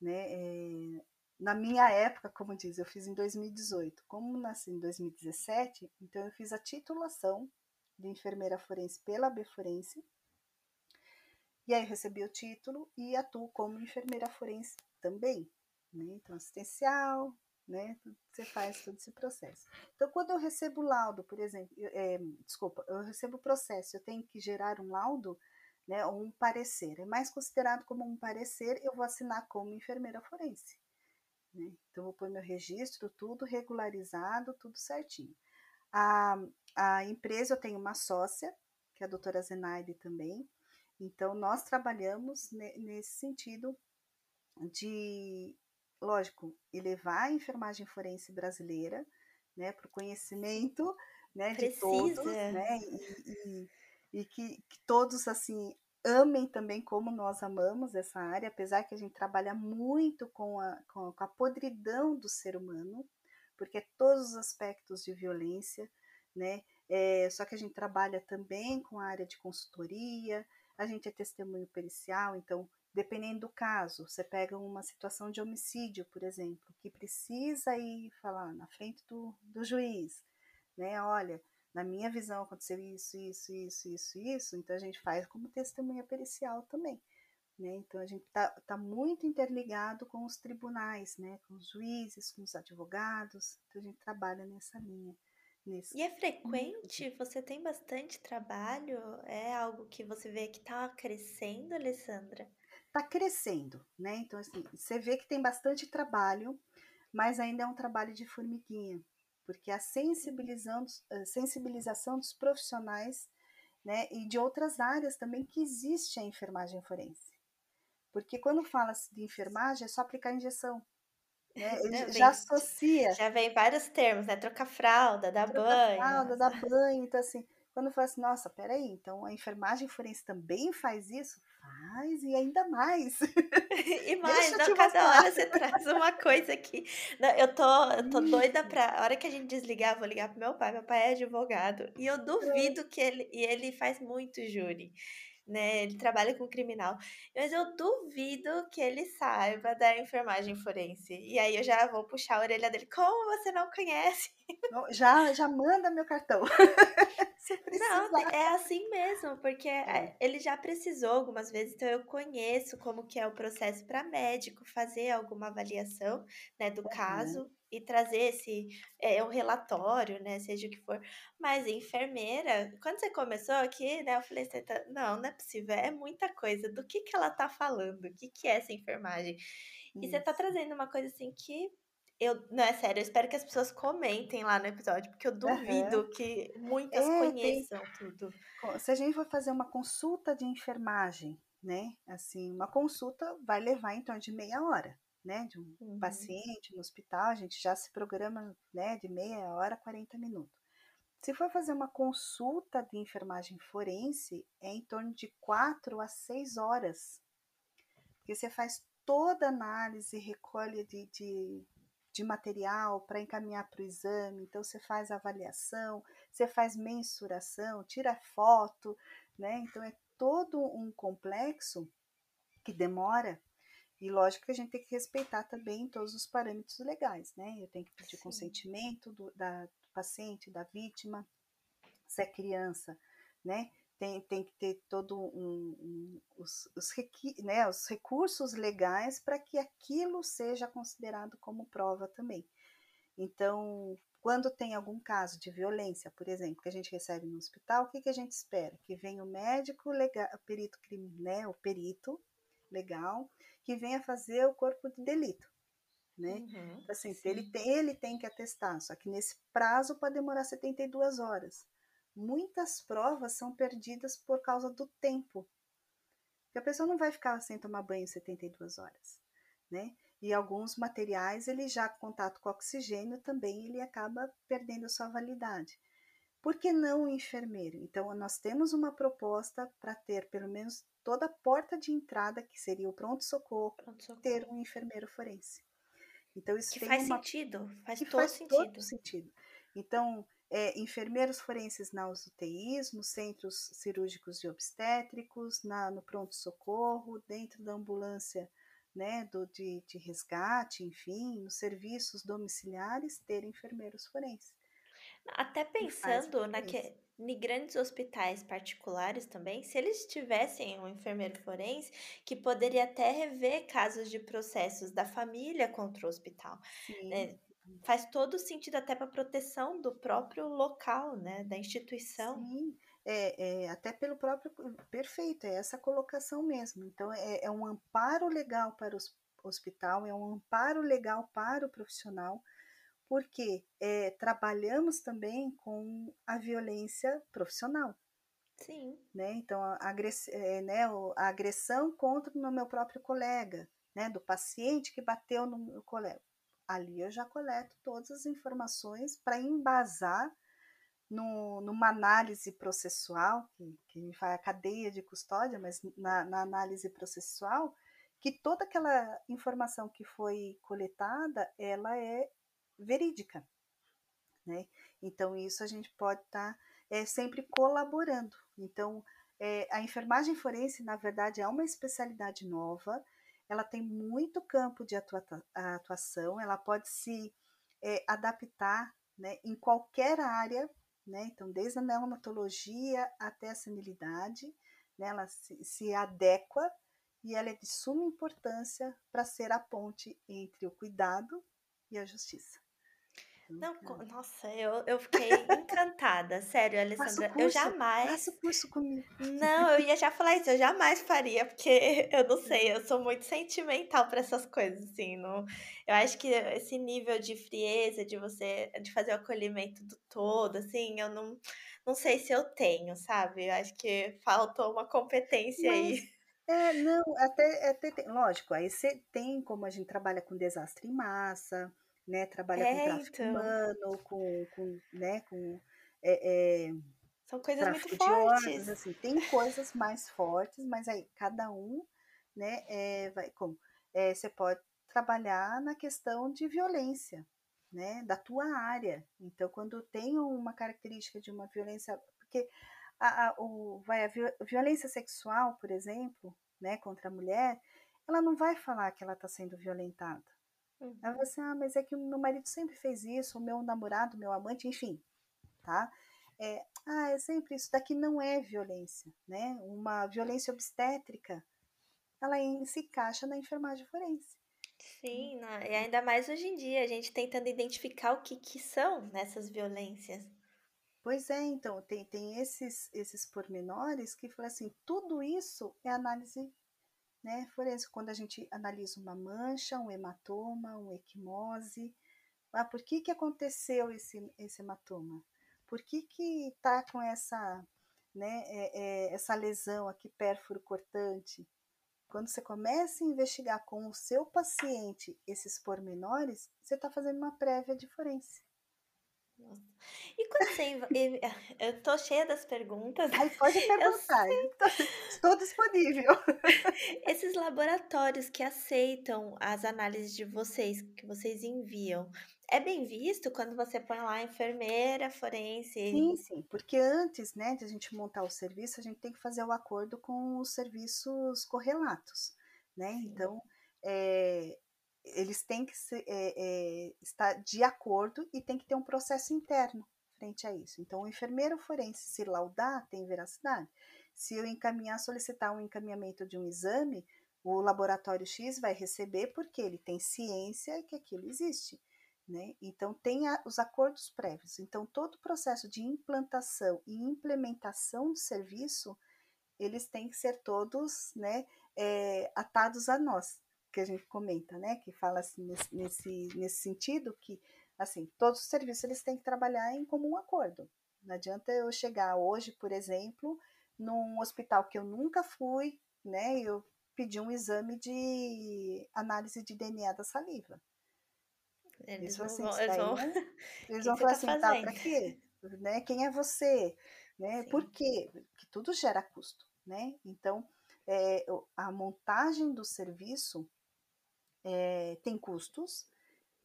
né? É, na minha época, como diz, eu fiz em 2018. Como nasci em 2017, então eu fiz a titulação de enfermeira forense pela Beforense. E aí recebi o título e atuo como enfermeira forense também. Né? Então, assistencial, né? Você faz todo esse processo. Então, quando eu recebo laudo, por exemplo, é, desculpa, eu recebo o processo, eu tenho que gerar um laudo, né, um parecer. É mais considerado como um parecer, eu vou assinar como enfermeira forense. Né? Então, vou pôr meu registro, tudo regularizado, tudo certinho. A, a empresa, eu tenho uma sócia, que é a doutora Zenaide também. Então, nós trabalhamos nesse sentido de, lógico, elevar a enfermagem forense brasileira né, para o conhecimento né, de todos, né, e, e, e que, que, todos assim amem também como nós amamos essa área, apesar que a gente trabalha muito com a, com a podridão do ser humano, porque é todos os aspectos de violência, né? É, só que a gente trabalha também com a área de consultoria, a gente é testemunho pericial, então, dependendo do caso, você pega uma situação de homicídio, por exemplo, que precisa ir falar na frente do, do juiz, né? Olha, na minha visão aconteceu isso, isso, isso, isso, isso, então a gente faz como testemunha pericial também. Né? Então a gente está tá muito interligado com os tribunais, né? com os juízes, com os advogados, então a gente trabalha nessa linha. Nesse... E é frequente? Você tem bastante trabalho? É algo que você vê que está crescendo, Alessandra? Está crescendo, né? Então, assim, você vê que tem bastante trabalho, mas ainda é um trabalho de formiguinha porque a sensibilização, a sensibilização dos profissionais né, e de outras áreas também que existe a enfermagem forense. Porque quando fala-se de enfermagem, é só aplicar injeção. Né? (laughs) Já associa. Já vem vários termos, né? Trocar fralda, dar Trocar banho. fralda, dar banho. Então, assim, quando fala assim, nossa, peraí, então a enfermagem forense também faz isso? Faz, e ainda mais. (laughs) e (laughs) mais, não, cada hora você traz uma coisa aqui. Não, eu tô, eu tô doida pra. A hora que a gente desligar, vou ligar pro meu pai. Meu pai é advogado. E eu duvido que ele. E ele faz muito júri né? Ele trabalha com criminal. Mas eu duvido que ele saiba da enfermagem forense. E aí eu já vou puxar a orelha dele. Como você não conhece? Já, já manda meu cartão. (laughs) não, é assim mesmo, porque é. ele já precisou algumas vezes, então eu conheço como que é o processo para médico fazer alguma avaliação, né, do uhum. caso e trazer esse é, um relatório, né, seja o que for. Mas enfermeira, quando você começou aqui, né, eu falei, tá... não, não é possível, é muita coisa. Do que que ela tá falando? O que que é essa enfermagem? E você tá trazendo uma coisa assim que eu, não é sério, eu espero que as pessoas comentem lá no episódio, porque eu duvido uhum. que muitas é, conheçam tem... tudo. Se a gente for fazer uma consulta de enfermagem, né? Assim, uma consulta vai levar em torno de meia hora né, de um uhum. paciente no hospital, a gente já se programa, né, de meia hora a 40 minutos. Se for fazer uma consulta de enfermagem forense, é em torno de 4 a 6 horas. porque você faz toda análise, recolhe de, de, de material para encaminhar para o exame, então você faz avaliação, você faz mensuração, tira foto, né? Então é todo um complexo que demora e lógico que a gente tem que respeitar também todos os parâmetros legais, né? Eu tenho que pedir Sim. consentimento do, da, do paciente, da vítima, se é criança, né? Tem, tem que ter todo um, um os, os, né, os recursos legais para que aquilo seja considerado como prova também. Então, quando tem algum caso de violência, por exemplo, que a gente recebe no hospital, o que, que a gente espera? Que venha o médico legal, o perito né, o perito legal, que venha fazer o corpo de delito. Né? Uhum, então, assim, ele tem, ele tem que atestar, só que nesse prazo pode demorar 72 horas. Muitas provas são perdidas por causa do tempo. Porque a pessoa não vai ficar sem tomar banho 72 horas, né? E alguns materiais, ele já contato com oxigênio também, ele acaba perdendo sua validade. Por que não o enfermeiro? Então, nós temos uma proposta para ter pelo menos toda a porta de entrada, que seria o pronto-socorro, pronto ter um enfermeiro forense. Então, isso que faz uma... sentido, faz todo faz sentido. Todo sentido. Então, é, enfermeiros forenses na UTIs, nos centros cirúrgicos e obstétricos, na, no pronto-socorro, dentro da ambulância né, do, de, de resgate, enfim, nos serviços domiciliares, ter enfermeiros forenses. Até pensando naque, em grandes hospitais particulares também, se eles tivessem um enfermeiro forense que poderia até rever casos de processos da família contra o hospital. Né? Faz todo sentido até para proteção do próprio local, né? Da instituição. Sim. É, é, até pelo próprio perfeito, é essa colocação mesmo. Então, é, é um amparo legal para o hospital, é um amparo legal para o profissional, porque é, trabalhamos também com a violência profissional. Sim. Né? Então, a, agress, é, né, a agressão contra o meu próprio colega, né, do paciente que bateu no meu colega. Ali eu já coleto todas as informações para embasar no, numa análise processual, que, que fala a cadeia de custódia, mas na, na análise processual, que toda aquela informação que foi coletada, ela é verídica, né? Então, isso a gente pode estar tá, é, sempre colaborando. Então, é, a enfermagem forense, na verdade, é uma especialidade nova, ela tem muito campo de atua atuação, ela pode se é, adaptar né, em qualquer área, né? Então, desde a neonatologia até a senilidade, né, ela se, se adequa e ela é de suma importância para ser a ponte entre o cuidado e a justiça. Não, nossa, eu, eu fiquei encantada, sério, Alessandra. Curso, eu jamais. Faça curso comigo. Não, eu ia já falar isso, eu jamais faria, porque (laughs) eu não sei, eu sou muito sentimental para essas coisas, assim. Não, eu acho que esse nível de frieza, de você, de fazer o acolhimento do todo, assim, eu não, não sei se eu tenho, sabe? Eu acho que faltou uma competência Mas... aí. É, não, até, até tem, lógico, aí você tem como a gente trabalha com desastre em massa, né? Trabalha é, com tráfico então. humano, com, com, né? com é, é, são coisas muito fortes. Órgãos, assim, tem coisas mais fortes, mas aí cada um, né? É, vai como você pode trabalhar na questão de violência, né? Da tua área. Então, quando tem uma característica de uma violência, porque a, a, o, vai, a violência sexual, por exemplo, né, contra a mulher, ela não vai falar que ela está sendo violentada. Uhum. Aí você, ah, mas é que o meu marido sempre fez isso, o meu namorado, meu amante, enfim, tá? É, ah, é sempre isso daqui não é violência, né? Uma violência obstétrica, ela se encaixa na enfermagem forense. Sim, e ainda mais hoje em dia, a gente tentando identificar o que, que são nessas violências. Pois é, então, tem, tem esses, esses pormenores que falam assim, tudo isso é análise né? Forense, quando a gente analisa uma mancha, um hematoma, uma equimose, ah, por que, que aconteceu esse, esse hematoma? Por que que tá com essa, né, é, é, essa lesão aqui, pérfuro cortante? Quando você começa a investigar com o seu paciente esses pormenores, você está fazendo uma prévia de forense. E quando você. (laughs) Eu tô cheia das perguntas. Ai, pode (laughs) perguntar. Estou disponível. (laughs) Esses laboratórios que aceitam as análises de vocês, que vocês enviam, é bem visto quando você põe lá enfermeira, forense? Sim, sim, porque antes né, de a gente montar o serviço, a gente tem que fazer o acordo com os serviços correlatos. Né? Então, é, eles têm que ser, é, é, estar de acordo e tem que ter um processo interno frente a isso. Então, o enfermeiro forense se laudar tem veracidade. Se eu encaminhar, solicitar um encaminhamento de um exame, o laboratório X vai receber porque ele tem ciência que aquilo existe. Né? Então, tem a, os acordos prévios. Então, todo o processo de implantação e implementação do serviço, eles têm que ser todos né, é, atados a nós que a gente comenta, né? Que fala assim nesse, nesse, nesse sentido que assim todos os serviços eles têm que trabalhar em comum acordo. Não adianta eu chegar hoje, por exemplo, num hospital que eu nunca fui, né? Eu pedir um exame de análise de DNA da saliva. Eles vão, assim, eles vão, (laughs) eles vão falar tá assim, fazendo? tá, para quê? Né? Quem é você? Né? Por quê? Que tudo gera custo, né? Então, é, a montagem do serviço é, tem custos,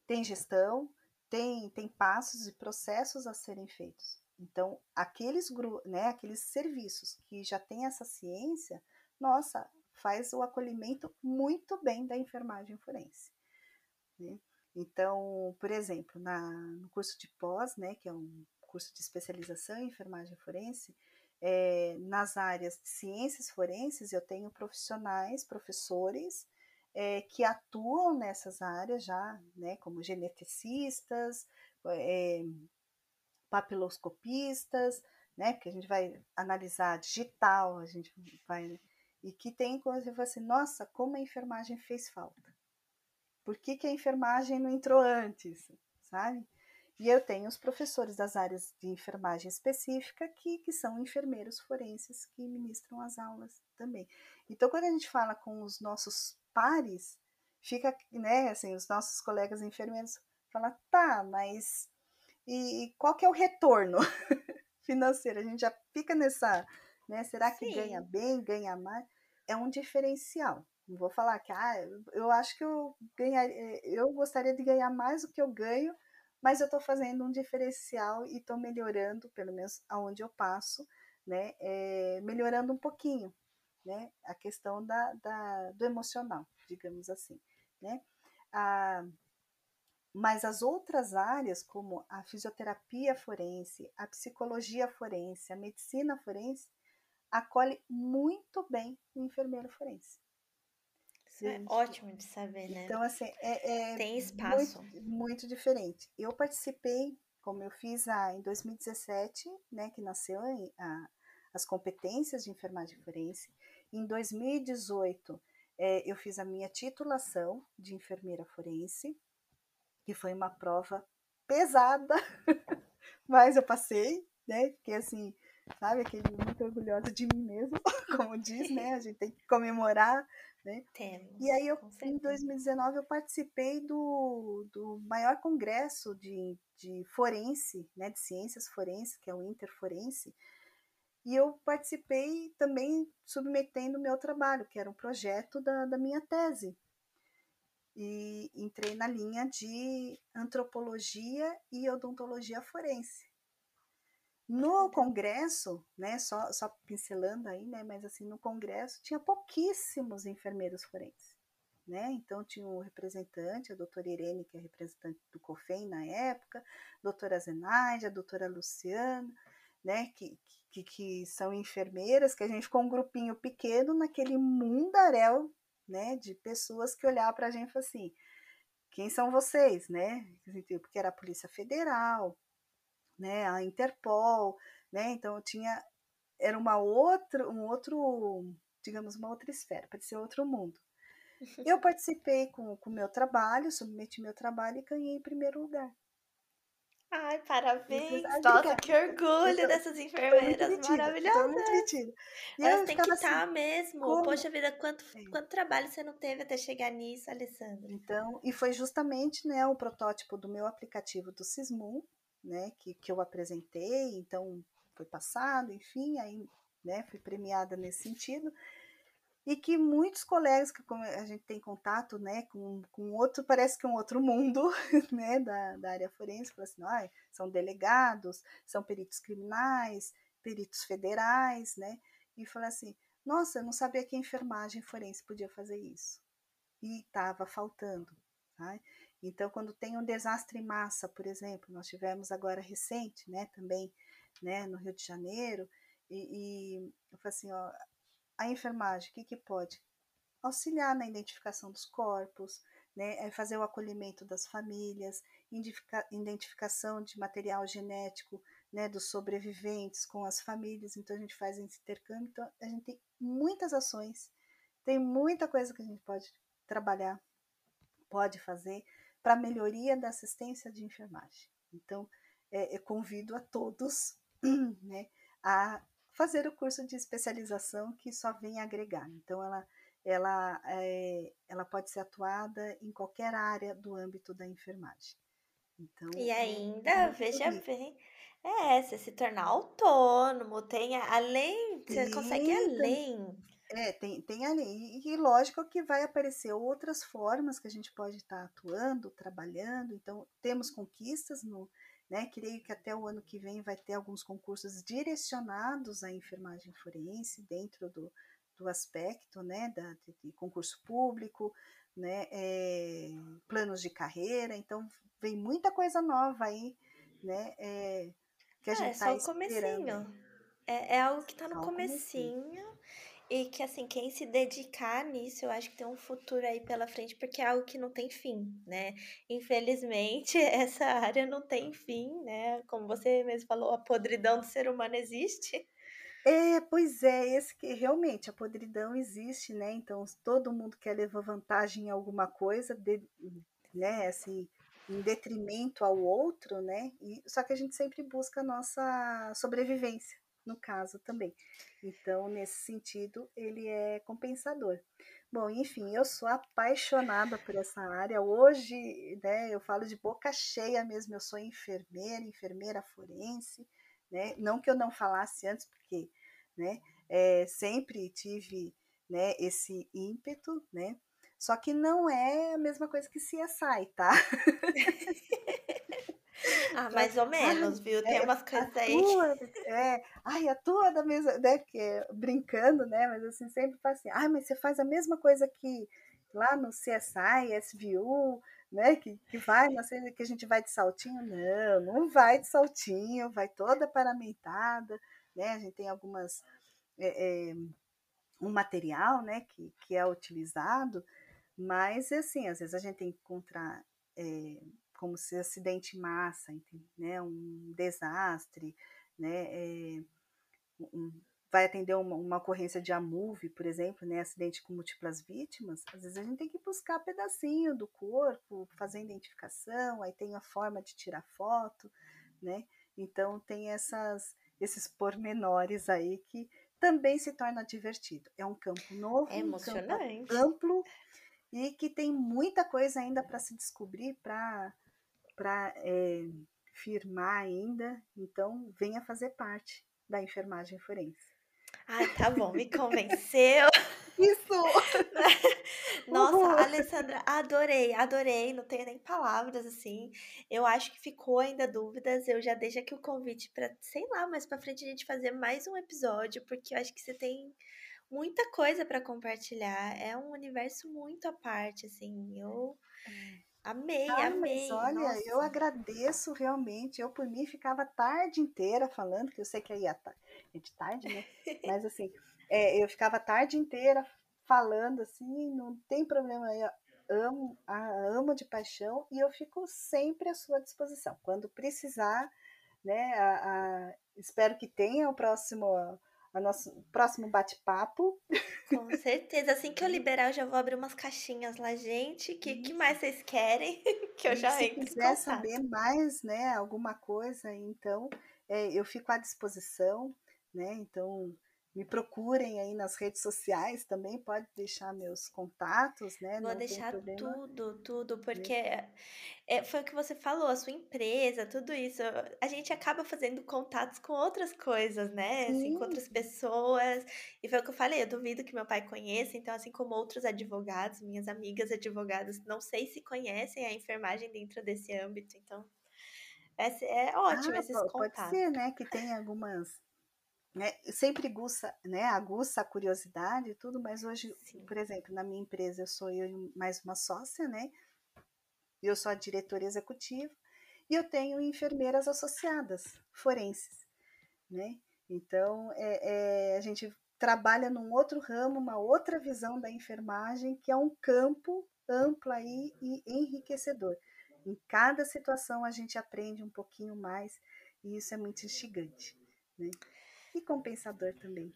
tem gestão, tem, tem passos e processos a serem feitos. Então, aqueles, né, aqueles serviços que já têm essa ciência, nossa, faz o acolhimento muito bem da enfermagem forense. Né? Então, por exemplo, na, no curso de pós, né, que é um curso de especialização em enfermagem forense, é, nas áreas de ciências forenses, eu tenho profissionais, professores, é, que atuam nessas áreas já, né, como geneticistas, é, papiloscopistas, né, porque a gente vai analisar digital, a gente vai e que tem você fala assim, nossa, como a enfermagem fez falta. Por que, que a enfermagem não entrou antes, sabe? E eu tenho os professores das áreas de enfermagem específica que, que são enfermeiros forenses que ministram as aulas também. Então, quando a gente fala com os nossos pares, fica, né, assim, os nossos colegas enfermeiros falam, tá, mas e, e qual que é o retorno (laughs) financeiro? A gente já fica nessa, né, será que Sim. ganha bem, ganha mais? É um diferencial. Não vou falar que, ah, eu acho que eu ganharia, eu gostaria de ganhar mais do que eu ganho, mas eu estou fazendo um diferencial e estou melhorando, pelo menos aonde eu passo, né, é, melhorando um pouquinho, né? A questão da, da, do emocional, digamos assim, né? A, mas as outras áreas, como a fisioterapia forense, a psicologia forense, a medicina forense, acolhe muito bem o enfermeiro forense. Isso é ótimo de saber, né? Então, assim, é, é tem espaço. Muito, muito, diferente. Eu participei, como eu fiz a, em 2017, né, que nasceu a, as competências de enfermagem forense, em 2018, é, eu fiz a minha titulação de enfermeira forense, que foi uma prova pesada, (laughs) mas eu passei, né? Porque assim, sabe, aquele muito orgulhosa de mim mesmo, (laughs) como diz, né? A gente tem que comemorar, né? Temos, e aí eu, em 2019 eu participei do, do maior congresso de, de forense, né? De ciências forenses, que é o Interforense, e eu participei também submetendo o meu trabalho, que era um projeto da, da minha tese. E entrei na linha de antropologia e odontologia forense. No congresso, né, só, só pincelando aí, né, mas assim, no congresso tinha pouquíssimos enfermeiros forenses, né, então tinha um representante, a doutora Irene, que é representante do COFEM na época, a doutora Zenaide, a doutora Luciana, né, que, que, que são enfermeiras, que a gente ficou um grupinho pequeno naquele mundaréu, né, de pessoas que olhavam para a gente e falavam assim, quem são vocês, né, porque era a Polícia Federal, né, a Interpol, né, então tinha, era uma outra, um outro, digamos, uma outra esfera, parecia outro mundo. (laughs) Eu participei com o meu trabalho, submeti meu trabalho e ganhei em primeiro lugar. Ai, parabéns! Nossa, que orgulho dessas enfermeiras maravilhosas! E Elas têm que estar tá assim, mesmo. Como? Poxa vida, quanto, é. quanto trabalho você não teve até chegar nisso, Alessandra? Então, e foi justamente né, o protótipo do meu aplicativo do Sismum, né, que, que eu apresentei, então foi passado, enfim, aí né, fui premiada nesse sentido, e que muitos colegas que a gente tem contato né, com, com outro, parece que um outro mundo (laughs) né, da, da área forense, falam assim, ah, são delegados, são peritos criminais, peritos federais, né, e fala assim, nossa, eu não sabia que a enfermagem forense podia fazer isso. E estava faltando. Tá? Então, quando tem um desastre em massa, por exemplo, nós tivemos agora recente, né, também, né, no Rio de Janeiro, e, e eu falei assim, ó, a enfermagem, o que, que pode? Auxiliar na identificação dos corpos, né, é fazer o acolhimento das famílias, identificação de material genético né, dos sobreviventes com as famílias, então a gente faz esse intercâmbio, então a gente tem muitas ações, tem muita coisa que a gente pode trabalhar, pode fazer para melhoria da assistência de enfermagem. Então, é, eu convido a todos (clears throat) né, a fazer o curso de especialização que só vem agregar. Então, ela, ela, é, ela pode ser atuada em qualquer área do âmbito da enfermagem. Então, e é ainda, é veja bem, é, você se tornar autônomo, tem além, você consegue além. É, tem, tem ali. E, lógico que vai aparecer outras formas que a gente pode estar atuando, trabalhando. Então, temos conquistas no. Né, creio que até o ano que vem vai ter alguns concursos direcionados à enfermagem forense dentro do, do aspecto né, da, de, concurso público, né, é, planos de carreira, então vem muita coisa nova aí, né, é, que a é, gente está esperando. Comecinho. É, é algo que está no comecinho, comecinho e que, assim, quem se dedicar nisso, eu acho que tem um futuro aí pela frente, porque é algo que não tem fim, né? Infelizmente, (laughs) essa área não tem fim, né? Como você mesmo falou, a podridão do ser humano existe. É, pois é, esse que realmente a podridão existe, né? Então todo mundo quer levar vantagem em alguma coisa, de, né? Assim, em detrimento ao outro, né? E, só que a gente sempre busca a nossa sobrevivência, no caso também. Então, nesse sentido, ele é compensador. Bom, enfim, eu sou apaixonada por essa área. Hoje, né, eu falo de boca cheia mesmo, eu sou enfermeira, enfermeira forense, né? Não que eu não falasse antes, porque, né, é, sempre tive, né, esse ímpeto, né? Só que não é a mesma coisa que CSI, tá? (laughs) Ah, mais ou menos, (laughs) viu? Tem é, umas coisas aí. é, ai, atua da mesma, né? Porque, brincando, né? Mas assim, sempre faz assim, ai, mas você faz a mesma coisa que lá no CSI, SVU, né? Que, que vai, não sei, que a gente vai de saltinho. Não, não vai de saltinho, vai toda paramentada, né? A gente tem algumas. É, é, um material, né? Que, que é utilizado, mas assim, às vezes a gente tem que encontrar. É, como se acidente em massa, né, um desastre, né, é, um, vai atender uma, uma, ocorrência de AMUV, por exemplo, né, acidente com múltiplas vítimas, às vezes a gente tem que buscar pedacinho do corpo, fazer identificação, aí tem a forma de tirar foto, né, então tem essas, esses pormenores aí que também se torna divertido. É um campo novo, é emocionante. Um campo amplo e que tem muita coisa ainda para se descobrir, para para é, eh, firmar ainda, então venha fazer parte da enfermagem forense. Ah, tá bom, me convenceu. (laughs) Isso! (laughs) Nossa. Alessandra, adorei, adorei, não tenho nem palavras assim. Eu acho que ficou ainda dúvidas. Eu já deixo aqui o convite para, sei lá, mais para frente a gente fazer mais um episódio, porque eu acho que você tem muita coisa para compartilhar. É um universo muito à parte, assim. Eu é. Amei, ah, amei. Mas olha, Nossa. eu agradeço realmente. Eu, por mim, ficava a tarde inteira falando, que eu sei que aí é de tarde, né? (laughs) Mas assim, é, eu ficava a tarde inteira falando assim, não tem problema. Eu amo, amo de paixão e eu fico sempre à sua disposição. Quando precisar, né? A, a, espero que tenha o próximo o nosso próximo bate-papo. Com certeza. Assim que eu liberar, eu já vou abrir umas caixinhas lá, gente. O que, que mais vocês querem? (laughs) que eu e já se quiser saber mais, né, alguma coisa, então é, eu fico à disposição, né? Então, me procurem aí nas redes sociais também, pode deixar meus contatos, né? Vou Não deixar tudo, tudo, porque é, foi o que você falou, a sua empresa, tudo isso. A gente acaba fazendo contatos com outras coisas, né? Assim, com outras pessoas. E foi o que eu falei, eu duvido que meu pai conheça, então, assim como outros advogados, minhas amigas advogadas, não sei se conhecem a enfermagem dentro desse âmbito, então. É, é ótimo ah, esses pode contatos. Pode ser, né? Que tem algumas né, sempre aguça, né, aguça a curiosidade e tudo, mas hoje, Sim. por exemplo, na minha empresa eu sou eu e mais uma sócia, né? Eu sou a diretora executiva e eu tenho enfermeiras associadas, forenses, né? Então, é, é, a gente trabalha num outro ramo, uma outra visão da enfermagem, que é um campo amplo aí e enriquecedor. Em cada situação a gente aprende um pouquinho mais e isso é muito instigante, né? E compensador também.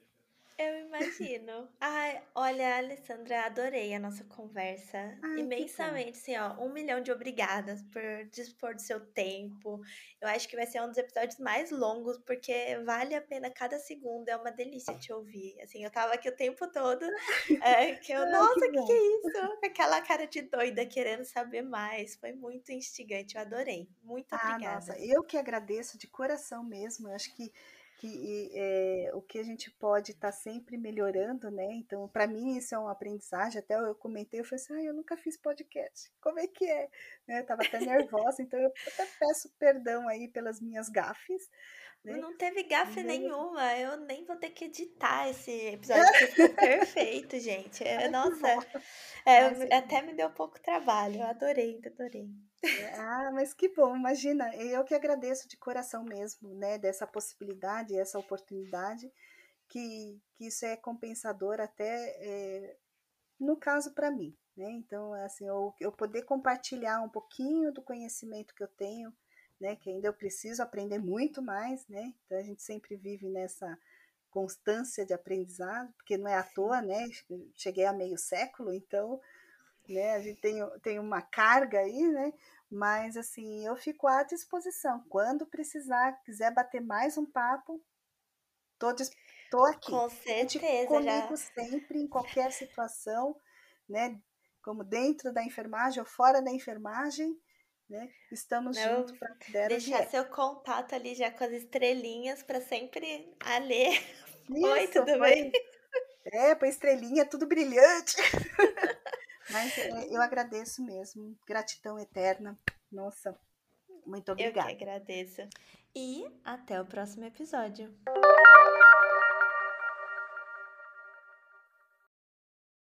Eu imagino. (laughs) Ai, olha, Alessandra, adorei a nossa conversa. Ai, Imensamente, assim, ó, um milhão de obrigadas por dispor do seu tempo. Eu acho que vai ser um dos episódios mais longos, porque vale a pena cada segundo, é uma delícia te ouvir. Assim, eu tava aqui o tempo todo, (laughs) é, que eu, nossa, que, que é isso? Aquela cara de doida querendo saber mais. Foi muito instigante, eu adorei. Muito ah, obrigada. Nossa, eu que agradeço de coração mesmo. Eu acho que que é, o que a gente pode estar tá sempre melhorando, né? Então, para mim, isso é um aprendizagem. Até eu comentei, eu falei assim, ah, eu nunca fiz podcast. Como é que é? Né? Eu tava até nervosa, então eu até peço perdão aí pelas minhas gafes. Né? Não teve gafe nenhuma, eu nem vou ter que editar esse episódio, porque ficou (laughs) perfeito, gente. É, nossa, é, até me deu um pouco trabalho, eu adorei, adorei. Ah, mas que bom, imagina, eu que agradeço de coração mesmo, né, dessa possibilidade, essa oportunidade, que, que isso é compensador até, é, no caso, para mim, né, então, assim, eu, eu poder compartilhar um pouquinho do conhecimento que eu tenho, né, que ainda eu preciso aprender muito mais, né, então a gente sempre vive nessa constância de aprendizado, porque não é à toa, né, cheguei a meio século, então né? A gente tem, tem uma carga aí, né? Mas assim, eu fico à disposição. Quando precisar, quiser bater mais um papo, tô, tô aqui. Com certeza. Comigo já. sempre, em qualquer situação, né? Como dentro da enfermagem ou fora da enfermagem, né? Estamos Não, juntos para deixar seu contato ali já com as estrelinhas para sempre a ler. (laughs) Isso, Oi, tudo foi, bem? É, põe estrelinha, tudo brilhante. (laughs) Mas é, eu agradeço mesmo. Gratidão eterna. Nossa, muito obrigada. Eu que agradeço. E até o próximo episódio.